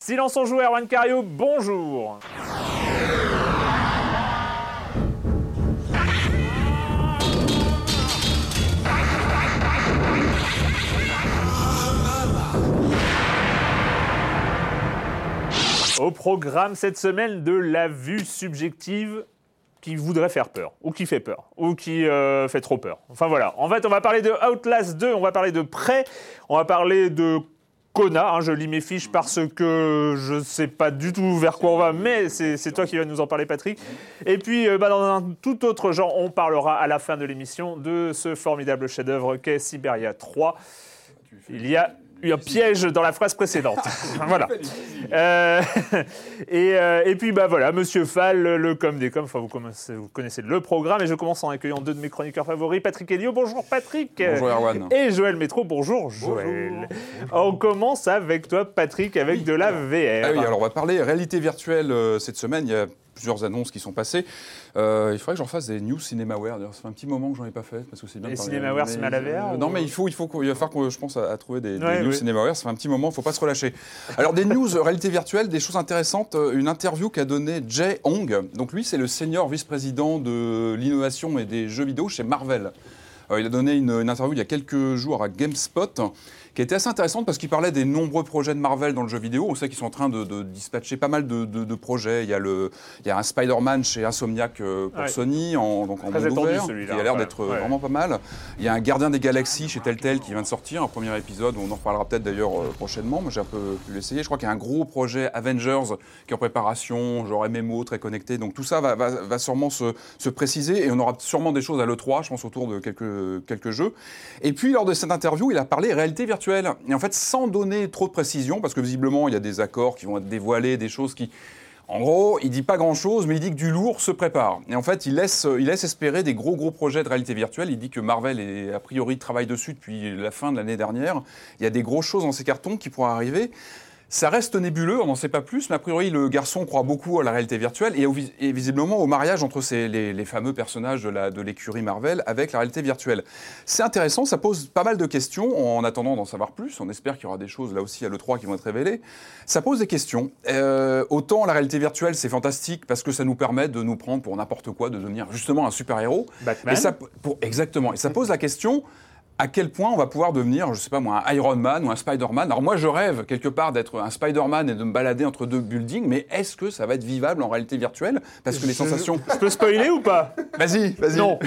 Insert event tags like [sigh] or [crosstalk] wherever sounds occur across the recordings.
Silence en joue, Erwan Cario, bonjour Au programme cette semaine de la vue subjective qui voudrait faire peur, ou qui fait peur, ou qui euh, fait trop peur. Enfin voilà. En fait, on va parler de Outlast 2, on va parler de Prêt, on va parler de Kona. hein, je lis mes fiches parce que je sais pas du tout vers quoi on va, mais c'est c'est toi qui vas nous en parler, Patrick. Et puis, euh, bah, dans un tout autre genre, on parlera à la fin de l'émission de ce formidable chef-d'œuvre qu'est Siberia 3. Il y a eu un piège dans la phrase précédente. [laughs] voilà. Euh, [laughs] et, euh, et puis, bah voilà, Monsieur Fall, le, com des coms, enfin, vous, commencez- vous connaissez le programme. Et je commence en accueillant deux de mes chroniqueurs favoris, Patrick Elio. Bonjour, Patrick. Bonjour, Erwan. Et Joël Métro. Bonjour, Joël. On commence avec toi, Patrick, avec de la VR. Ah oui, alors on va parler réalité virtuelle euh, cette semaine. Il y a plusieurs annonces qui sont passées. Euh, il faudrait que j'en fasse des news CinemaWare. D'ailleurs, ça fait un petit moment que j'en ai pas fait parce que c'est bien. Parler- CinemaWare, c'est mal à ou- Non, mais il faut, il faut, il va falloir que je pense à, à trouver des, news oui. CinemaWare. Ça fait un petit moment. Il faut pas se relâcher. Alors des news euh, réalité virtuelle, des choses intéressantes. Euh, Une interview qu'a donnée Jay Hong. Donc lui, c'est le senior vice-président de l'innovation et des jeux vidéo chez Marvel. Euh, il a donné une, une interview il y a quelques jours à GameSpot qui était assez intéressante parce qu'il parlait des nombreux projets de Marvel dans le jeu vidéo. On sait qu'ils sont en train de, de dispatcher pas mal de, de- de projets. Il y, a le, il y a un Spider-Man chez Insomniac euh, pour Ouais. Sony, en, donc en Très monde ouvert, qui a l'air d'être Ouais. vraiment pas mal. Il y a un Gardien des Galaxies chez Telltale qui vient de sortir, un premier épisode. On en reparlera peut-être d'ailleurs euh, prochainement. Moi, j'ai un peu pu l'essayer. Je crois qu'il y a un gros projet Avengers qui est en préparation, genre MMO, très connecté. Donc tout ça va, va- va sûrement se, se préciser et on aura sûrement des choses à l'E3, je pense, autour de quelques, quelques jeux. Et puis, lors de cette interview, il a parlé réalité virtuelle. Et en fait, sans donner trop de précision, parce que visiblement, il y a des accords qui vont être dévoilés, des choses qui. En gros, il dit pas grand-chose, mais il dit que du lourd se prépare. Et en fait, il laisse, il laisse espérer des gros, gros projets de réalité virtuelle. Il dit que Marvel, est, a priori, travaille dessus depuis la fin de l'année dernière. Il y a des grosses choses dans ces cartons qui pourraient arriver. Ça reste nébuleux, on n'en sait pas plus, mais a priori, le garçon croit beaucoup à la réalité virtuelle et, au- et visiblement au mariage entre ces, les, les fameux personnages de l'écurie Marvel avec la réalité virtuelle. C'est intéressant, ça pose pas mal de questions en attendant d'en savoir plus. On espère qu'il y aura des choses là aussi à l'E3 qui vont être révélées. Ça pose des questions. Euh, autant la réalité virtuelle, c'est fantastique parce que ça nous permet de nous prendre pour n'importe quoi, de devenir justement un super-héros. Batman. Et ça, pour, exactement. Et ça pose la question à quel point on va pouvoir devenir, je sais pas moi, un Iron Man ou un Spider-Man. Alors moi, je rêve quelque part d'être un Spider-Man et de me balader entre deux buildings, mais est-ce que ça va être vivable en réalité virtuelle? Parce que les sensations. Je peux spoiler ou pas? Vas-y, vas-y. Non.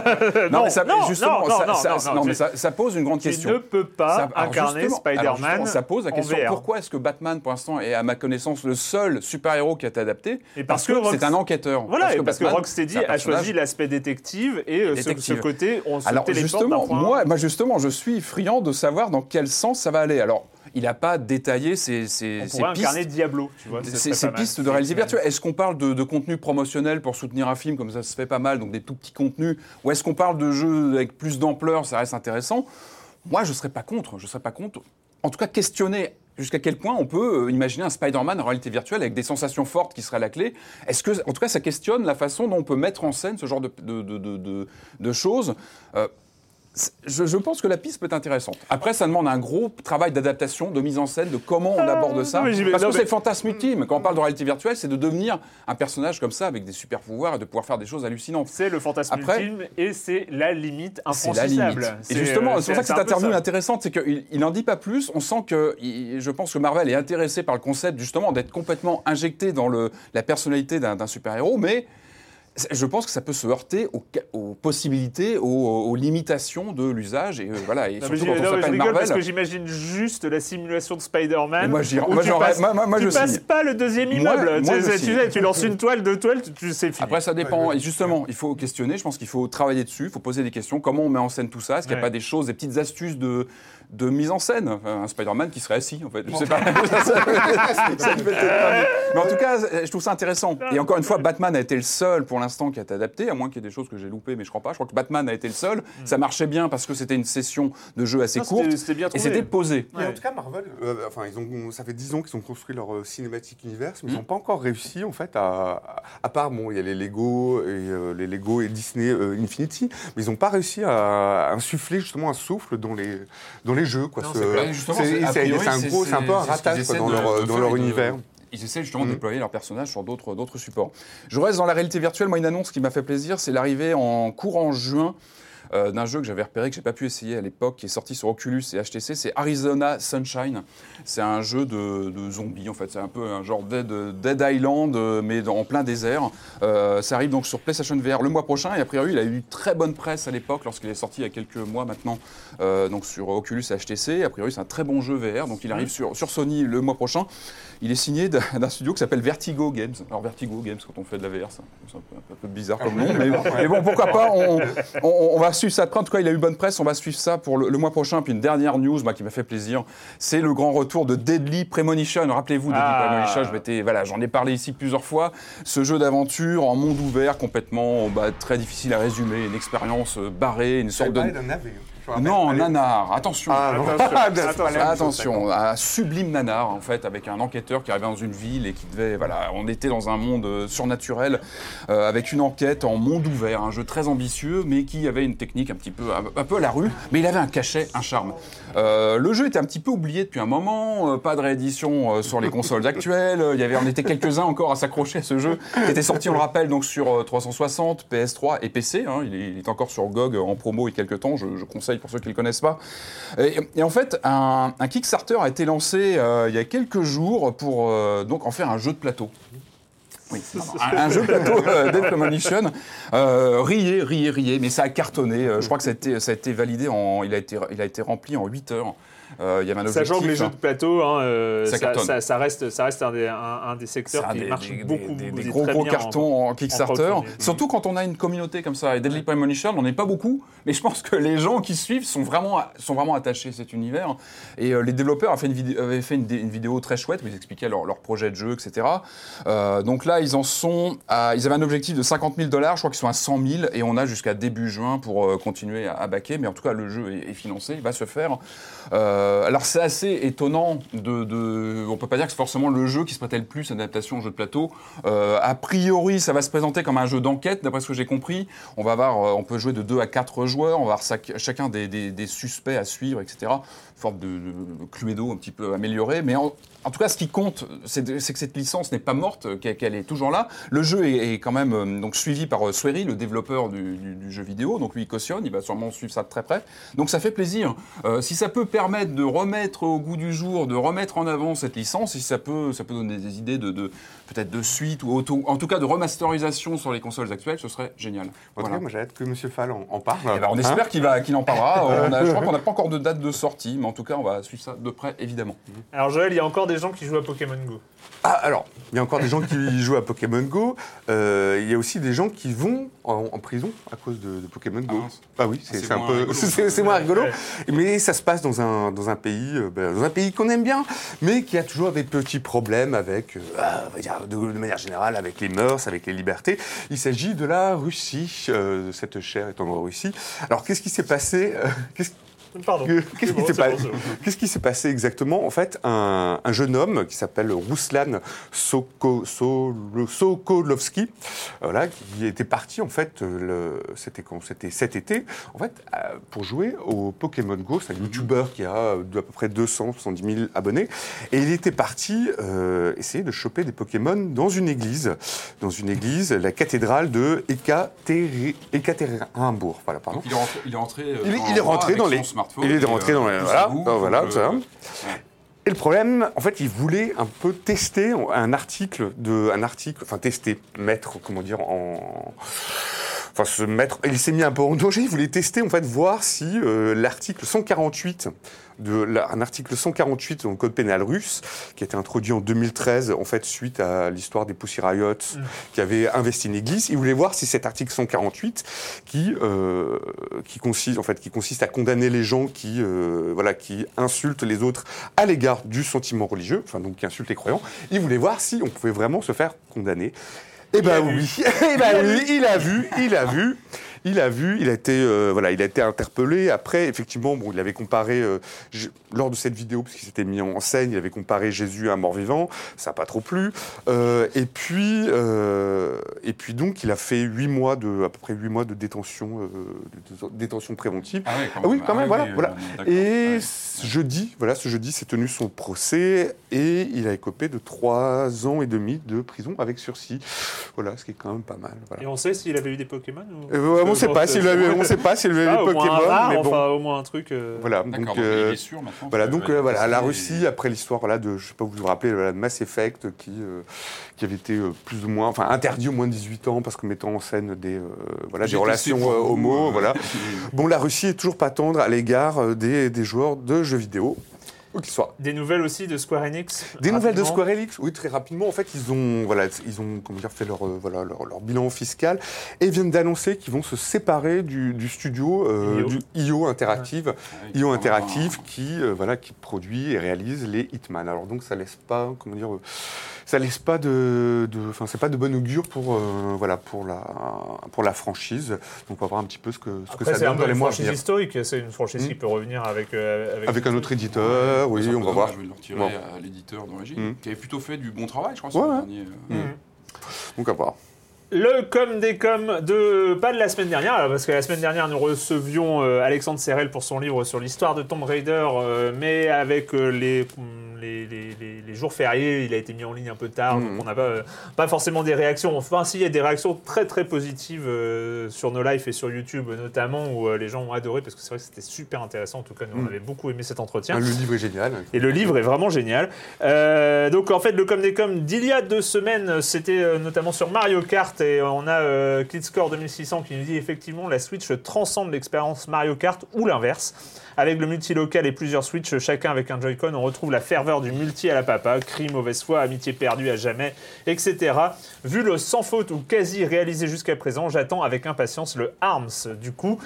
[laughs] non, mais ça, non, justement, non, ça, non, ça- non, non, tu- mais ça, ça pose une grande Tu question. ne peux pas incarner Spider-Man Ça pose la question pourquoi est-ce que Batman, pour l'instant, est à ma connaissance le seul super-héros qui a été adapté? Et parce Parce, que c'est un enquêteur. Voilà, et parce que Rocksteady a choisi l'aspect détective et euh, ce, Détective. ce côté, on se Alors téléporte justement, moi, moi justement, je suis friand de savoir dans quel sens ça va aller. Alors il n'a pas détaillé ses, pistes. Diablo, tu vois. mal. de réalité virtuelle. Est-ce qu'on parle de, de contenu promotionnel pour soutenir un film, comme ça se fait pas mal, donc des tout petits contenus, ou est-ce qu'on parle de jeux avec plus d'ampleur, ça reste intéressant? Moi, je ne serais pas contre. Je serais pas contre. En tout cas, questionner jusqu'à quel point on peut euh, imaginer un Spider-Man en réalité virtuelle avec des sensations fortes qui seraient la clé. Est-ce que, en tout cas, ça questionne la façon dont on peut mettre en scène ce genre de, de, de- de- de- de choses? Euh, je, je pense que la piste peut être intéressante. Après, ça demande un gros travail d'adaptation, de mise en scène, de comment on aborde ça. Parce que c'est le fantasme ultime. Quand on parle de réalité virtuelle, c'est de devenir un personnage comme ça, avec des super pouvoirs et de pouvoir faire des choses hallucinantes. C'est le fantasme Après- ultime et c'est la limite infranchissable. Et C'est, justement, euh, c'est pour ça que cette interview est intéressante, c'est qu'il il n'en dit pas plus. On sent que, il- je pense que Marvel est intéressé par le concept justement d'être complètement injecté dans le, la personnalité d'un super-héros, mais je pense que ça peut se heurter aux, possibilités, aux, aux limitations de l'usage. Et euh, voilà, et Non, surtout quand on s'appelle rigole parce que Marvel. j'imagine juste la simulation de Spider-Man. Moi, j'y- où moi, tu passes- moi- moi- moi, tu je passes signe. pas le deuxième immeuble. moi, tu, lances une toile, deux toiles, tu, tu sais fini. Après, ça dépend. Et justement, il faut questionner. Je pense qu'il faut travailler dessus. Il faut poser des questions. Comment on met en scène tout ça? Est-ce qu'il n'y a Ouais. pas des choses, des petites astuces de, de mise en scène Enfin, Un Spider-Man qui serait assis, en fait. Je sais pas. [laughs] ne. Mais, en tout cas, je trouve ça intéressant. Et encore une fois, Batman a été le seul pour l'instant qui a été adapté, à moins qu'il y ait des choses que j'ai loupées, mais je crois pas. Je crois que Batman a été le seul. Ça marchait bien parce que c'était une session de jeu assez Non, courte. c'était bien Et c'était posé. Ouais. en tout cas, Marvel, euh, enfin, ils ont, ça fait 10 ans qu'ils ont construit leur euh, cinématique univers, mais ils Mm. n'ont pas encore réussi, en fait, à, à, à part, bon, il y a les Lego et euh, les Lego et Disney euh, Infinity, mais ils n'ont pas réussi à, à insuffler justement un souffle dans les, dans les jeux, quoi. Non, Ce- c'est un gros, c'est un peu un ratage dans leur, de dans leur de- univers. Ils essaient justement de Mhm. déployer leurs personnages sur d'autres d'autres supports. Je reste dans la réalité virtuelle. Moi, une annonce qui m'a fait plaisir, c'est l'arrivée en courant juin euh, d'un jeu que j'avais repéré, que j'ai pas pu essayer à l'époque, qui est sorti sur Oculus et HTC. C'est Arizona Sunshine. C'est un jeu de, de zombies, en fait. C'est un peu un genre Dead, Dead Island, euh, mais en plein désert. Euh, ça arrive donc sur PlayStation VR le mois prochain. Et a priori, il a eu une très bonne presse à l'époque, lorsqu'il est sorti il y a quelques mois maintenant, euh, donc sur Oculus et HTC. A priori, c'est un très bon jeu VR. Donc, il arrive sur, sur Sony le mois prochain. Il est signé d'un studio qui s'appelle Vertigo Games. Alors Vertigo Games, quand on fait de la VR, c'est un peu, un peu bizarre comme nom, mais, [laughs] mais bon, pourquoi pas, on, on- on va suivre ça de près. En tout cas, il a eu bonne presse, on va suivre ça pour le, le mois prochain. Puis une dernière news moi, qui m'a fait plaisir, c'est le grand retour de Deadly Premonition. Rappelez-vous, Deadly Ah. Premonition, je m'étais- voilà, j'en ai parlé ici plusieurs fois. Ce jeu d'aventure en monde ouvert, complètement bah, très difficile à résumer, une expérience euh, barrée, une sorte de... Rappelle. Non, Allez. nanar, attention. Ah. [laughs] Attention, attention. un sublime nanar en fait, avec un enquêteur qui arrivait dans une ville et qui devait, voilà, on était dans un monde euh, surnaturel euh, avec une enquête en monde ouvert, un jeu très ambitieux, mais qui avait une technique un petit peu, un, un peu à la rue, mais il avait un cachet, un charme. Euh, le jeu était un petit peu oublié depuis un moment, euh, pas de réédition sur les consoles actuelles. Il y avait, on était quelques-uns encore à s'accrocher à ce jeu, qui était sorti, on le rappelle, donc sur euh, 360, PS3 et PC. hein. il, est, il est encore sur GOG en promo il y a quelques temps. Je, je conseille pour ceux qui ne le connaissent pas. Et, et en fait, un, un Kickstarter a été lancé euh, il y a quelques jours pour euh, donc en faire un jeu de plateau. Oui, un, un jeu de plateau euh, Dead Premonition. Euh, riez, riez, riez, mais ça a cartonné. Euh, je crois que ça a été, ça a été validé en, il a été, il a été rempli en 8 heures. Euh, il y avait un objectif. Sachant que les jeux de plateau, hein, euh, Ça ça, ça- ça reste, ça reste un des, un, un des C'est secteurs qui des, marche des- beaucoup. des- gros gros cartons en, en Kickstarter. Surtout quand on a une communauté comme ça. Et Deadly Premonition, on n'est pas beaucoup, mais je pense que les gens qui suivent sont vraiment, sont vraiment attachés à cet univers. Et euh, les développeurs avaient fait, une, vidéo, avaient fait une, dé- une vidéo très chouette où ils expliquaient leur, leur projet de jeu, etc. Euh, donc là, ils en sont à, Ils avaient un objectif de 50 000 dollars, je crois qu'ils sont à 100 000, et on a jusqu'à début juin pour euh, continuer à, à baquer. Mais en tout cas, le jeu est, est financé, il va se faire. Euh, alors c'est assez étonnant de, de- on peut pas dire que c'est forcément le jeu qui se prêtait le plus à l'adaptation au jeu de plateau. Euh, a priori, ça va se présenter comme un jeu d'enquête, d'après ce que j'ai compris. On euh, peut jouer de 2 à 4 joueurs, on va avoir chacun des suspects à suivre, etc. Forme de, de Cluedo un petit peu amélioré, mais en, tout cas, ce qui compte, c'est que cette licence n'est pas morte, qu'elle est toujours là. Le jeu est, quand même euh, donc suivi par euh, Swery, le développeur du, jeu vidéo. Donc lui, il cautionne, il va sûrement suivre ça de très près. Donc ça fait plaisir. Euh, si ça peut permettre de remettre au goût du jour, de remettre en avant cette licence, si ça peut, ça peut donner des idées de- peut-être de suite ou auto, en tout cas de remasterisation sur les consoles actuelles, ce serait génial. En tout Voilà. cas, moi, j'ai hâte que M. Fall en, en parle. Eh ben, on Hein espère qu'il va, qu'il en parlera. [laughs] On a- je crois qu'on n'a pas encore de date de sortie, mais en tout cas, on va suivre ça de près, évidemment. Alors Joël, il y a encore des gens qui jouent à Pokémon Go. Ah, alors, il y a encore des gens qui [laughs] jouent à Pokémon Go. Euh, il y a aussi des gens qui vont en, en prison à cause de, de Pokémon Go. Ah. Ah oui, Ah, c'est c'est un peu, [laughs] c'est moins rigolo. Mais ça se passe dans un, dans un pays, euh, ben, dans un pays qu'on aime bien, mais qui a toujours des petits problèmes avec, euh, ah, on va dire, de, de manière générale, avec les mœurs, avec les libertés. Il s'agit de la Russie, euh, cette chair est en Russie. Alors qu'est-ce qui s'est passé Pardon. Qu'est-ce qui s'est pas- bon, bon. passé exactement En fait, un, un jeune homme qui s'appelle Ruslan Soko, So- Sokolovski, voilà, qui était parti en fait, euh, le- c'était quand C'était cet été, en fait, euh, pour jouer au Pokémon Go. C'est un YouTuber qui a euh, d'à peu près 200, 170 000 abonnés, et il était parti euh, essayer de choper des Pokémon dans une église, dans une église, la cathédrale de Ekaterinbourg. Voilà, pardon. Donc, il est rentré, il est rentré, euh, Il est- dans il est l'endroit rentré avec dans son les- smartphone. il est et, rentré euh, dans tout voilà, donc, ça. euh, Et le problème, en fait, il voulait un peu tester un article de, un article, enfin tester, mettre, comment dire, en, enfin se mettre. Il s'est mis un peu en danger. Il voulait tester, en fait, voir si euh, l'article 148 de la- un article 148 dans le code pénal russe qui a été introduit en 2013 en fait suite à l'histoire des Pussy Riot qui avait investi une église. Il voulait voir si cet article 148 qui euh, qui consiste en fait qui consiste à condamner les gens qui euh, voilà qui insultent les autres à l'égard du sentiment religieux enfin donc qui insultent les croyants il voulait voir si on pouvait vraiment se faire condamner. Eh ben oui, [laughs] eh ben oui, il a vu, il a vu, [laughs] il a vu, il a été, euh, voilà, il a été interpellé. Après, effectivement, bon, il avait comparé euh, je- lors de cette vidéo, parce qu'il s'était mis en scène, il avait comparé Jésus à un mort-vivant. Ça n'a pas trop plu. Euh, et puis, euh, et puis donc, il a fait huit mois de, à peu près huit mois de détention, euh, de- de- détention préventive. Ah, ouais, quand Ah oui, quand même, Ah voilà, oui, voilà. euh, d'accord. Et Ouais. ce jeudi, voilà, ce jeudi s'est tenu son procès et il a écopé de trois ans et demi de prison avec sursis. Voilà, ce qui est quand même pas mal. voilà. Et on sait s'il avait eu des Pokémon ou... Euh, on ne sait pas s'il avait, on sait pas s'il avait Ah, les au moins un Pokémon, mais bon. enfin au moins un truc. euh, Voilà, donc, euh, il est sûr voilà, donc euh, voilà, la Russie après l'histoire voilà de, je sais pas, vous vous rappelez voilà, de Mass Effect qui euh, qui avait été euh, plus ou moins, enfin interdit au moins de 18 ans parce que mettant en scène des euh, voilà des relations euh, homo, voilà. [laughs] Bon, la Russie est toujours pas tendre à l'égard des, des joueurs de jeux vidéo, où. Des nouvelles aussi de Square Enix. Des nouvelles de. Square Enix Oui, très rapidement. En fait, ils ont, voilà, ils ont comment dire, fait leur, euh, voilà, leur, leur bilan fiscal et viennent d'annoncer qu'ils vont se séparer du, du studio euh, IO. du IO Interactive, Ouais, IO vraiment, Interactive qui, euh, voilà, qui produit et réalise les Hitman. Alors donc, ça laisse pas, comment dire, euh, ça laisse pas de, enfin, c'est pas de bon augure pour, euh, voilà, pour la, pour la franchise. Donc, on va voir un petit peu ce que, ce que Après, ça c'est un donne peu dans les une mois à franchise venir. historique. C'est une franchise qui peut revenir avec. euh, avec, Avec un autre éditeur, oui, Ça, on va voir. Je vais le retirer Bon. à l'éditeur d'origine, Mm. qui avait plutôt fait du bon travail, je crois, sur Ouais, le ouais. dernier. euh, Mm. Donc, à voir. Le com des com de pas de la semaine dernière alors, parce que la semaine dernière nous recevions euh, Alexandre Serrel pour son livre sur l'histoire de Tomb Raider euh, mais avec euh, les, les, les- jours fériés il a été mis en ligne un peu tard Mhm. donc on n'a pas, euh, pas forcément des réactions enfin si il y a des réactions très très positives euh, sur nos lives et sur YouTube notamment où euh, les gens ont adoré parce que c'est vrai que c'était super intéressant en tout cas nous on Mhm. avait beaucoup aimé cet entretien Le livre est génial. et le livre est vraiment génial. Euh, donc en fait, le com des com d'il y a deux semaines, c'était euh, notamment sur Mario Kart et on a euh, Kidscore 2600 qui nous dit effectivement la Switch transcende l'expérience Mario Kart ou l'inverse. Avec le multilocal et plusieurs Switch, chacun avec un Joy-Con, on retrouve la ferveur du multi à la papa, cri, mauvaise foi, amitié perdue à jamais, etc. Vu le sans faute ou quasi réalisé jusqu'à présent, j'attends avec impatience le ARMS du coup.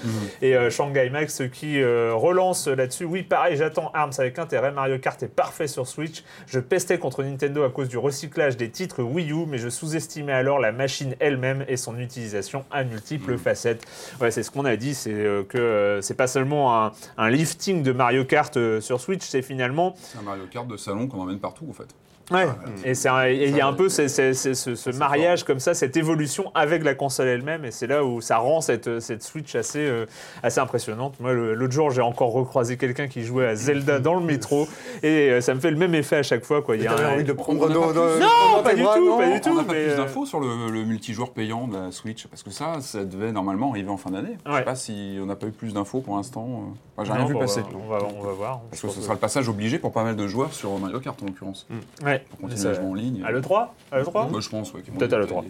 Et euh, Shanghai Max qui euh, relance là-dessus. Oui, pareil, j'attends ARMS avec intérêt. Mario Kart est parfait sur Switch. Je pestais contre Nintendo à cause du recyclage des titres Wii U, mais je sous-estimais alors la machine elle-même et son utilisation à multiples facettes. Ouais, c'est ce qu'on a dit, c'est euh, que euh, c'est pas seulement un, un lifting de Mario Kart euh, sur Switch, c'est finalement C'est un Mario Kart de salon qu'on emmène partout, en fait. Ouais. Et c'est un- et il y a un peu ce, mariage comme ça, cette évolution avec la console elle-même, et c'est là où ça rend cette, cette Switch assez, euh, assez impressionnante. Moi, l'autre jour, j'ai encore recroisé quelqu'un qui jouait à Zelda [laughs] dans le métro, et euh, ça me fait le même effet à chaque fois. Quoi. Il y a un- envie de On prendre plus. Non, pas du bras, tout, non pas du On tout. n'a pas mais, plus euh, d'infos sur le, le multijoueur payant de la Switch, parce que ça, ça devait normalement arriver en fin d'année. Je Ouais. sais pas si on n'a pas eu plus d'infos pour l'instant. j'ai non, rien vu bon, passer. On va, on va voir. Parce que ce sera le passage obligé pour pas mal de joueurs sur Mario Kart, en l'occurrence. Ouais. Continuer à jouer en ligne. À l'E3 À l'E3 Moi, je pense, ouais. Peut-être à détailler. l'E3.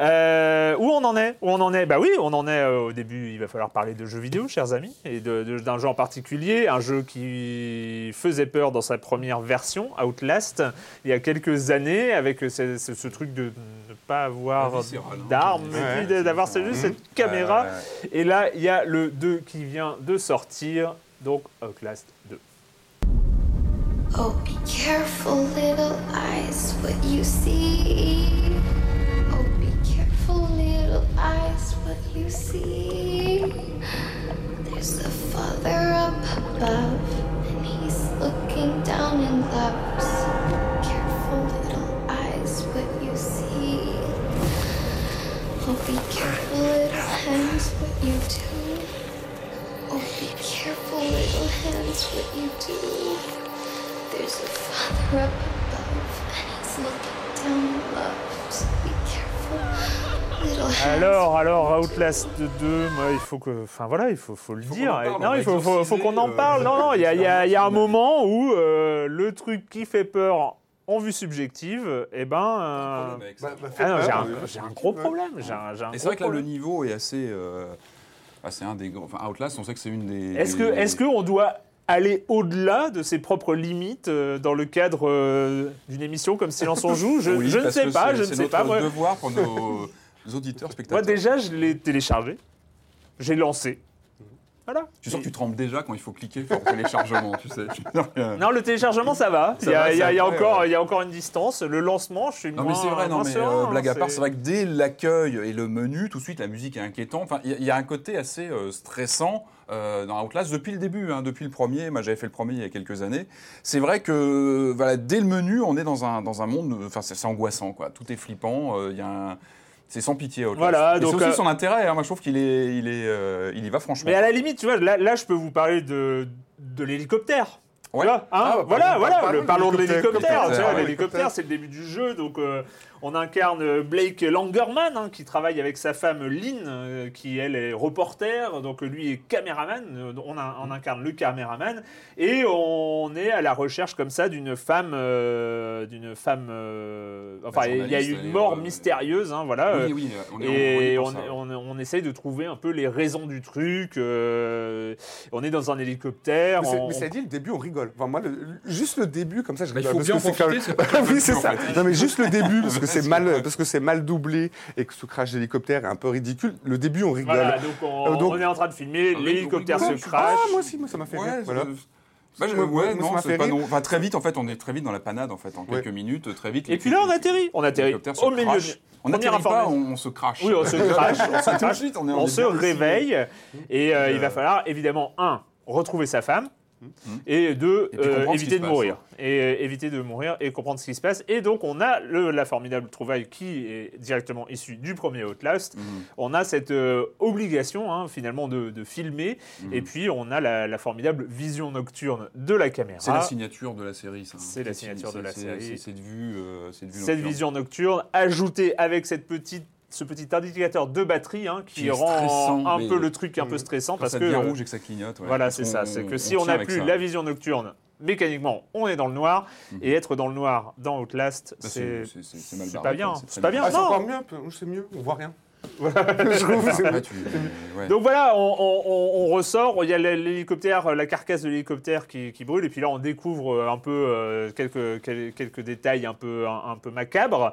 Euh, où on en est? Où on en est? Bah oui, on en est euh, au début. Il va falloir parler de jeux vidéo, chers amis, et d'un jeu en particulier, un jeu qui faisait peur dans sa première version, Outlast, il y a quelques années, avec ce, ce- ce truc de ne pas avoir d'armes, Ouais, puis c'est d'avoir juste cette caméra. Ouais, ouais. Et là, il y a le 2 qui vient de sortir, donc Outlast 2. Oh, be careful, little eyes, what you see. Oh, be careful, little eyes, what you see. There's a father up above, and he's looking down in love. So careful, little eyes, what you see. Oh, be careful, little hands, what you do. Oh, be careful, little hands, what you do. There's a father up above, and he's looking down in love. So be careful, little hands. Alors, alors, Outlast 2, moi, il faut que. Enfin, voilà, il faut, faut le Faut dire. non, il faut, faut- faut qu'on en exorciser, parle. euh, Non, non, il y a, il y a- il y a un moment où euh, le truc qui fait peur en vue subjective, eh ben. euh. Bah, bah, ah non, j'ai un, oui. j'ai un gros problème. J'ai un, j'ai un Et c'est gros vrai que là, le problème. niveau est assez. euh, ah, c'est un des grands. Enfin, Outlast, on sait que c'est une des. Est-ce que, des- est-ce qu'on doit aller au-delà de ses propres limites euh, dans le cadre euh, d'une émission comme Silence on joue Je, Oui, je ne sais pas, c'est- je ne c'est sais notre pas. Moi, devoir pour nos auditeurs, moi, spectateurs. déjà, je l'ai téléchargé. J'ai lancé. Voilà. Je suis sûr que tu trembles déjà quand il faut cliquer pour le téléchargement, tu sais. Non, le téléchargement, ça va. Ça il y a, va, il y a- ça il y a va, encore, ouais. il y a encore une distance. Le lancement, je suis Non moins mais c'est vrai, non mais euh, blague à part, c'est- vrai que dès l'accueil et le menu, tout de suite la musique est inquiétante. Enfin, il y, a- un côté assez euh, stressant euh, dans Outlast depuis le début, hein, depuis le premier. Moi, j'avais fait le premier il y a quelques années. C'est vrai que voilà, dès le menu, on est dans un dans un monde. Enfin, c'est c'est angoissant, quoi. Tout est flippant. euh, Il y a un c'est sans pitié, Outlast. Voilà, Et donc, c'est aussi euh, son intérêt. hein. Moi, je trouve qu'il est, il est, euh, il y va franchement. Mais à la limite, tu vois, là, là je peux vous parler de, de l'hélicoptère. Ouais. hein Ah, bah, voilà, parlons- voilà, parlons le- de parlons de l'hélicoptère, l'hélicoptère. tu vois, l'hélicoptère, ouais. L'hélicoptère, c'est le début du jeu. Donc, euh, on incarne Blake Langerman, hein, qui travaille avec sa femme Lynn, euh, qui elle est reporter. Donc, lui est caméraman. Euh, On, a- on incarne le caméraman. Et on est à la recherche, comme ça, d'une femme. euh, d'une femme. euh, enfin, Bah, il y a une est, mort euh, mystérieuse. hein, voilà. Oui, oui, on est et on, essaye de trouver un peu les raisons du truc. euh, on est dans un hélicoptère. Mais, c'est- on- mais ça dit, le début, on rigole. Enfin, moi, le- juste le début, comme ça, je Bah, il rigole. faut parce bien profiter, c'est [laughs] oui, c'est ça. Non, mais juste le début, parce que c'est mal, parce que c'est mal doublé et que ce crash d'hélicoptère est un peu ridicule. Le début, on rigole. Voilà, donc on, Euh, donc- on est en train de filmer, Ah l'hélicoptère se crash. Ah, moi aussi, moi, ça m'a fait Ouais, rire. Voilà. Bah, je- ouais, ça non, c'est fait pas non. Enfin, très vite, en fait, on est très vite dans la panade, en fait, en Ouais. quelques minutes, très vite. Et puis là, on atterrit. On atterrit au milieu. On n'atterrit pas, on, on se crache. Oui, on se [laughs] crash, on se suite, on se réveille et euh, il va euh, falloir évidemment un retrouver sa femme et deux Et puis euh, éviter de passe, mourir et euh, éviter de mourir et comprendre ce qui se passe et donc on a le, la formidable trouvaille qui est directement issue du premier Outlast Mhm. on a cette euh, obligation hein, finalement de, de filmer Mhm. et puis on a la, la formidable vision nocturne de la caméra C'est la signature de la série, ça. C'est la signature de la série. C'est cette vue, cette vue cette vision nocturne ajoutée avec cette petite ce petit indicateur de batterie hein, qui, rend un peu le truc un peu stressant parce ça que devient euh, rouge et que ça clignote. ouais. voilà c'est ça c'est on- que si on n'a plus ça. la vision nocturne mécaniquement on est dans le noir Mhm. et être dans le noir dans Outlast Bah, c'est pas bien, c'est pas bien. Ah, c'est non. encore mieux, c'est mieux, on voit rien. [laughs] je trouve, tu- [laughs] ouais. Donc voilà, on, on- on- on ressort, il y a l'hélicoptère, la carcasse de l'hélicoptère qui, qui brûle, et puis là on découvre euh, un peu euh, quelques, quel- quelques détails un peu, un, un peu macabres.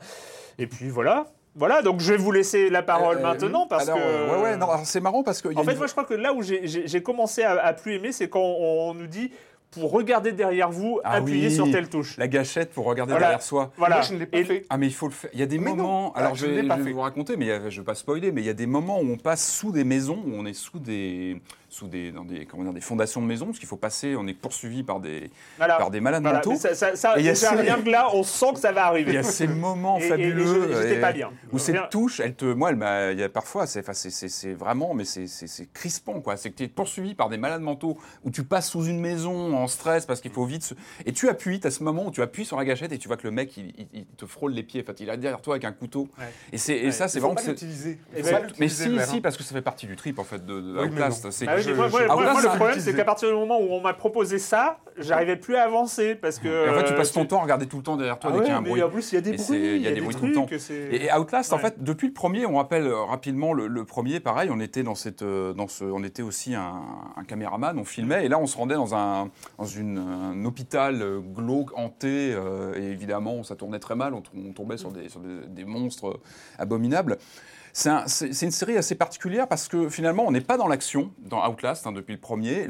Et puis voilà, voilà, donc je vais vous laisser la parole Euh, maintenant parce alors, que. euh, Ouais, ouais, non, c'est marrant parce que. il y a En fait, une- moi je crois que là où j'ai- commencé à, à plus aimer, c'est quand on, on nous dit pour regarder derrière vous, Ah appuyez oui, sur telle touche. La gâchette pour regarder Voilà. derrière soi. Voilà. Moi, je ne l'ai pas Et- fait. Ah mais il faut le faire. Il y a des Mais non. moments. Ah, alors je je ne vais, pas je vais fait. vous raconter, mais euh, je vais pas spoiler. Mais il y a des moments où on passe sous des maisons, où on est sous des, sous des, dans des, comment dire, des fondations de maisons, parce qu'il faut passer. On est poursuivi par des, Voilà. par des malades Voilà, mentaux. ça, ça, ça, Et il y a déjà, ces- rien que là, on sent que ça va arriver. Il y a ces moments [laughs] Et- et- et fabuleux. je- j'étais et- pas bien. Où cette Rien- touche, elle te, moi, elle m'a, il y a parfois, c'est, enfin, c'est, vraiment, mais c'est, c'est, c'est crispant, quoi. C'est que tu es poursuivi par des malades mentaux, où tu passes sous une maison en stress parce qu'il faut vite, se- et tu appuies, à ce moment où tu appuies sur la gâchette et tu vois que le mec, il, il- il te frôle les pieds. En fait, il est derrière toi avec un couteau. Ouais. Et c'est, et Ouais. ça, c'est vraiment pas que c'est- l'utiliser. Eh Il ben, faut pas mais l'utiliser, si, si, hein. parce que ça fait partie du trip en fait de, de Oui, Je- moi, je- moi, Ah, moi, moi, le problème, c'est qu'à partir du moment où on m'a proposé ça, j'arrivais plus à avancer parce que. Et en fait, tu euh, passes ton temps à regarder tout le temps derrière toi Ah dès qu'il y a ouais, un mais bruit. en plus, il y a des bruits, c'est- il y a des, bruits tout le temps. Et, et Outlast, en fait, depuis le premier, on rappelle euh, rapidement le, le premier, pareil, on était dans cette, euh, dans ce, on était aussi un, un caméraman, on filmait, et là, on se rendait dans un, dans une, un hôpital euh, glauque, hanté, euh, et évidemment, ça tournait très mal, on, on tombait sur des, sur des, des monstres abominables. C'est un- c'est c'est une série assez particulière parce que finalement, on n'est pas dans l'action dans Outlast hein, depuis le premier.